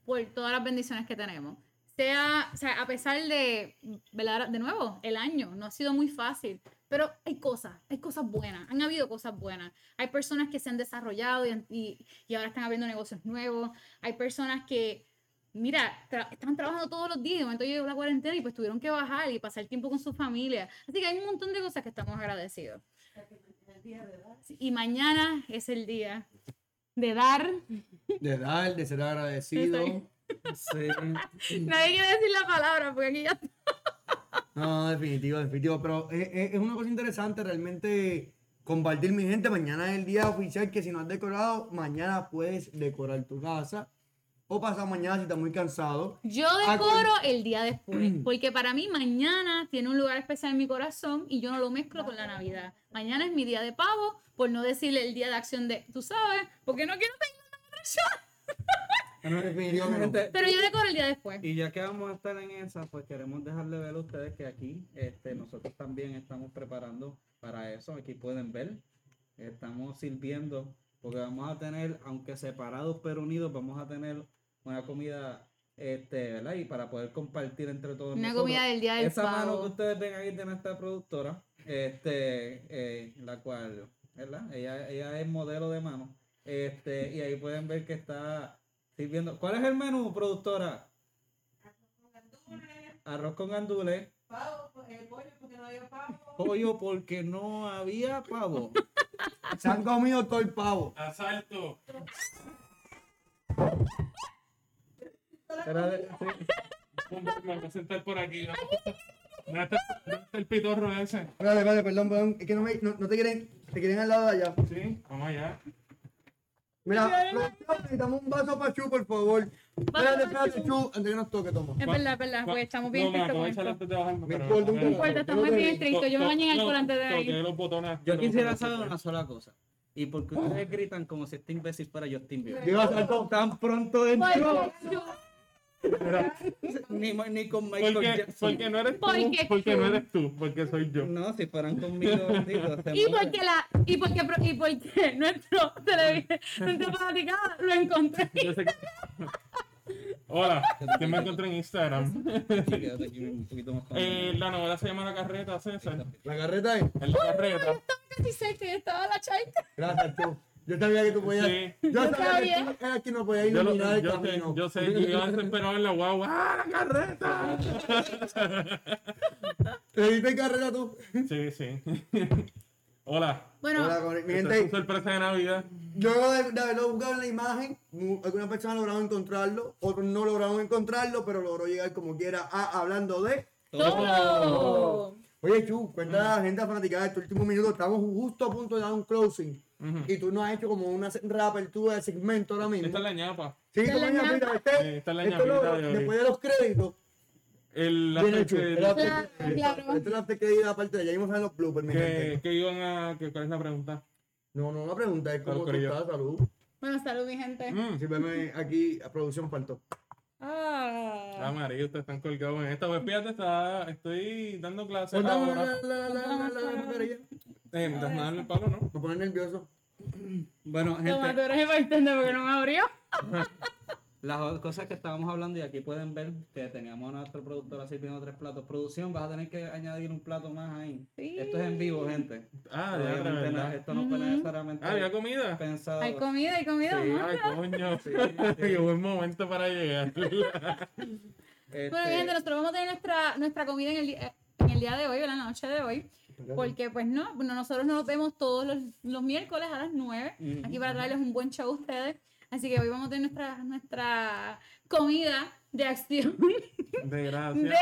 por todas las bendiciones que tenemos. Sea, o sea, a pesar de, ¿verdad? de nuevo, el año no ha sido muy fácil, pero hay cosas, hay cosas buenas, han habido cosas buenas. Hay personas que se han desarrollado y, y- y ahora están abriendo negocios nuevos. Hay personas que, mira, tra- están trabajando todos los días. De momento llegó la cuarentena y pues tuvieron que bajar y pasar tiempo con su familia. Así que hay un montón de cosas que estamos agradecidos. Sí, Y mañana es el día de dar. De dar, de ser agradecido. Sí, Nadie quiere decir la palabra porque aquí ya. No, definitivo, definitivo. Pero es- es una cosa interesante realmente compartir mi gente. Mañana es el día oficial que si no has decorado, mañana puedes decorar tu casa. O pasado mañana si estás muy cansado. Yo decoro el día después. Porque para mí mañana tiene un lugar especial en mi corazón y yo no lo mezclo con la Navidad. Mañana es mi día de pavo, por no decirle el día de acción de, tú sabes, porque no quiero. No, definitivamente. Gente, Pero yo decoro el día después. Y ya que vamos a estar en esa, pues queremos dejarle ver a ustedes que aquí este, nosotros también estamos preparando para eso. Aquí pueden ver, estamos sirviendo, porque vamos a tener, aunque separados pero unidos, vamos a tener una comida, este, ¿verdad? Y para poder compartir entre todos Una nosotros. comida del día del Esa mano que ustedes ven ahí de nuestra productora, este, eh, la cual, ¿verdad? Ella, ella es modelo de mano. Este, y ahí pueden ver que está sirviendo. ¿Cuál es el menú, productora? Arroz con gandules. Pavo, eh, pollo porque no había pavo. Pollo porque no había pavo. Se han comido todo el pavo. Asalto. Era de- sí. Me voy a sentar por aquí. ¿Dónde está, el pitorro ese? Espérate, espérate, perdón, perdón. Es que no, me, no, no te quieren, te quieren al lado de allá. Sí, vamos allá. Mira, producción, necesitamos un vaso para Chu, por favor. Espérate, espérate, Chu, antes que nos toque, toma. Es verdad, es verdad, porque estamos bien No, tristes con esto. No importa, estamos bien estrictos. Yo me bañé en No, alcohol antes de botones. Yo no, quisiera no, saber no. una sola cosa. ¿Y por qué ustedes gritan como si este imbécil fuera Justin Bieber? Diga, Salto. Tan pronto entró. Ni, ni con Michael Porque, Jackson. porque no eres tú, Porque porque tú. no eres tú, porque soy yo. No, si fueran conmigo, se Y porque la, y porque, y porque nuestro fanaticada lo encontré. Yo sé que- Hola, que me encontré en Instagram. Eh, la novela se llama La Carreta, César. La carreta. En la carreta. Estaba casi seca y estaba la chaita. Gracias, Chu. Yo sabía que tú podías. Sí. Yo sabía sabía. que tú eras quien nos podía Yo, lo- iluminar el yo sé, yo sé, yo iba desesperado en la guagua. ¡Ah, la carreta! ¿Te diste carrera tú? Sí, sí. Hola. Bueno, Hola, mi es gente. sorpresa de Navidad. Luego de, de haberlo buscado en la imagen, algunas personas lograron encontrarlo, otros no lograron encontrarlo, pero logró llegar como quiera a hablando de. todo. Oye, Chu, cuenta a la gente fanática de este último minuto. Estamos justo a punto de dar un closing. Y tú nos has hecho como una reapertura de segmento ahora mismo. Esta es la ñapa. Sí, Esta es la ñapa. este- Sí, esta es la esto lo- ñapita de. Después de los créditos, El, la viene el. El after- Claro, Este es el after credit aparte de ya vimos a ver los bloopers, gente. que iban a. Que, ¿Cuál es la pregunta? No, no, la pregunta es cómo tú estás, salud. Bueno, salud, mi gente. Mm. Sírveme aquí a producción faltó. Ah, Ah. María, ustedes están colgados en esta. Pues fíjate, está, estoy dando clases Cuéntame ahora. la, la, la, la, la, la mascarilla. Eh, mientras me dan el palo, ¿no? Me pone nervioso. Bueno, Toma, tú gente, eres el bartender porque no me abrió. las cosas que estábamos hablando y aquí pueden ver que teníamos a nuestro productor así pidiendo tres platos. Producción, vas a tener que añadir un plato más ahí. Sí. Esto es en vivo, gente. Ah, ya, Obviamente no- verdad. esto no fue Ujú. necesariamente Ah, ¿había comida? pensado. Hay comida, hay comida. Sí. Ay, coño. sí. Qué buen momento para llegar. Este, Bueno, mi gente, nosotros vamos a tener nuestra, nuestra comida en el, día, en el día de hoy, o en la noche de hoy. Porque, pues no, nosotros nos vemos todos los, los miércoles a las 9, Ujú. aquí para traerles un buen show a ustedes. Así que hoy vamos a tener nuestra, nuestra comida de acción. De De gracias.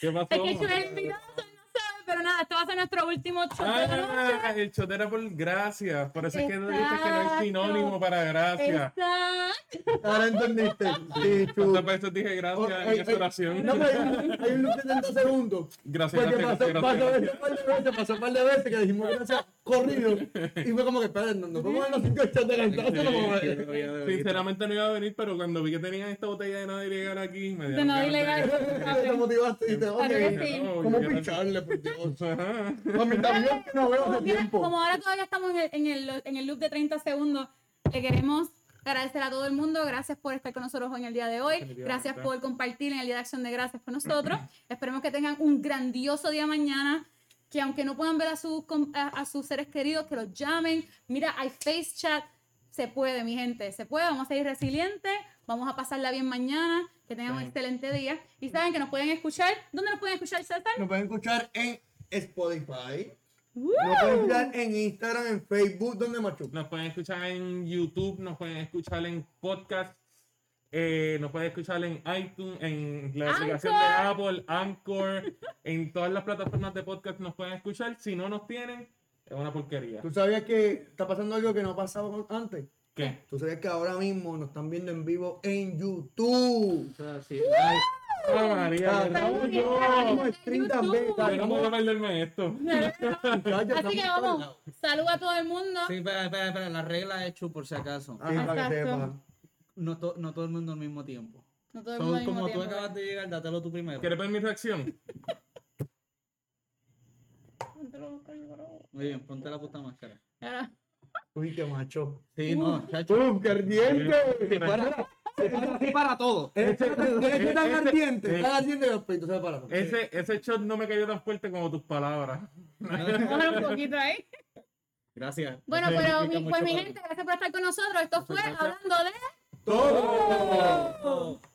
¿Qué pasó? Es que yo el invitado no sabe, pero nada, este va a ser nuestro último noche. Ah, el shot era por gracias. Por eso es que no dices que no es sinónimo para gracias. Exacto. Ahora entendiste. Sí, Chu. ¿Cuántas veces dije gracias en esa ay, oración? No, pero hay un- hay un loop de 30 segundos. Gracias, Porque gracias, pasó, gracias, pasó, pasó un par de veces que dijimos gracias corrido. Y fue como que, espérate, nos vamos a los cinco shots de cantazo. Sinceramente no iba a venir, pero cuando vi que tenían esta botella de nada ilegal aquí, me De nada ilegal. Te motivaste y te, ok. No, ¿cómo picharle, por Dios? Ajá. Mami, también que no veo hace tiempo. como ahora todavía estamos en el, en, el, en el loop de 30 segundos, le queremos agradecer a todo el mundo. Gracias por estar con nosotros en el día de hoy. Gracias por compartir en el Día de Acción de Gracias con nosotros. Esperemos que tengan un grandioso día mañana. Que aunque no puedan ver a sus, a, a sus seres queridos, que los llamen. Mira, hay face chat. Se puede, mi gente. Se puede. Vamos a ser resilientes. Vamos a pasarla bien mañana. Que tengan un excelente día. Y saben que nos pueden escuchar. ¿Dónde nos pueden escuchar, César? Nos pueden escuchar en Spotify. ¡Woo! Nos pueden escuchar en Instagram, en Facebook, donde macho. Nos pueden escuchar en YouTube, nos pueden escuchar en podcast, eh, nos pueden escuchar en iTunes, en la aplicación de Apple, Anchor, en todas las plataformas de podcast nos pueden escuchar. Si no nos tienen, es una porquería. ¿Tú sabías que está pasando algo que no ha pasado antes? ¿Qué? ¿Tú sabías que ahora mismo nos están viendo en vivo en YouTube? Así, ay, Ah, María, Ah, perderme esto. Así que vamos, salud a todo el mundo. Sí, espera, espera, espera. La regla es Chu, por si acaso. Sí, para que sepa. No, to- no todo el mundo al mismo tiempo. No todo el Son mundo al mismo como tú acabas de llegar, dátelo tú primero. ¿Quieres ver mi reacción? Muy bien, ponte la puta máscara. Ahora, Uy, qué macho. Sí, no, chacho. ¡Uf, qué ardiente! Se para, se para así para todo. Este este tan Ese- ardiente, ese- tan ardiente que los peitos se separan. Ese, ese shot no me cayó tan fuerte como tus palabras. un poquito ahí. Gracias. Bueno, pero mi- pues mi para gente, gracias por estar con nosotros. Esto fue Hablando de... ¡Todo! Todo.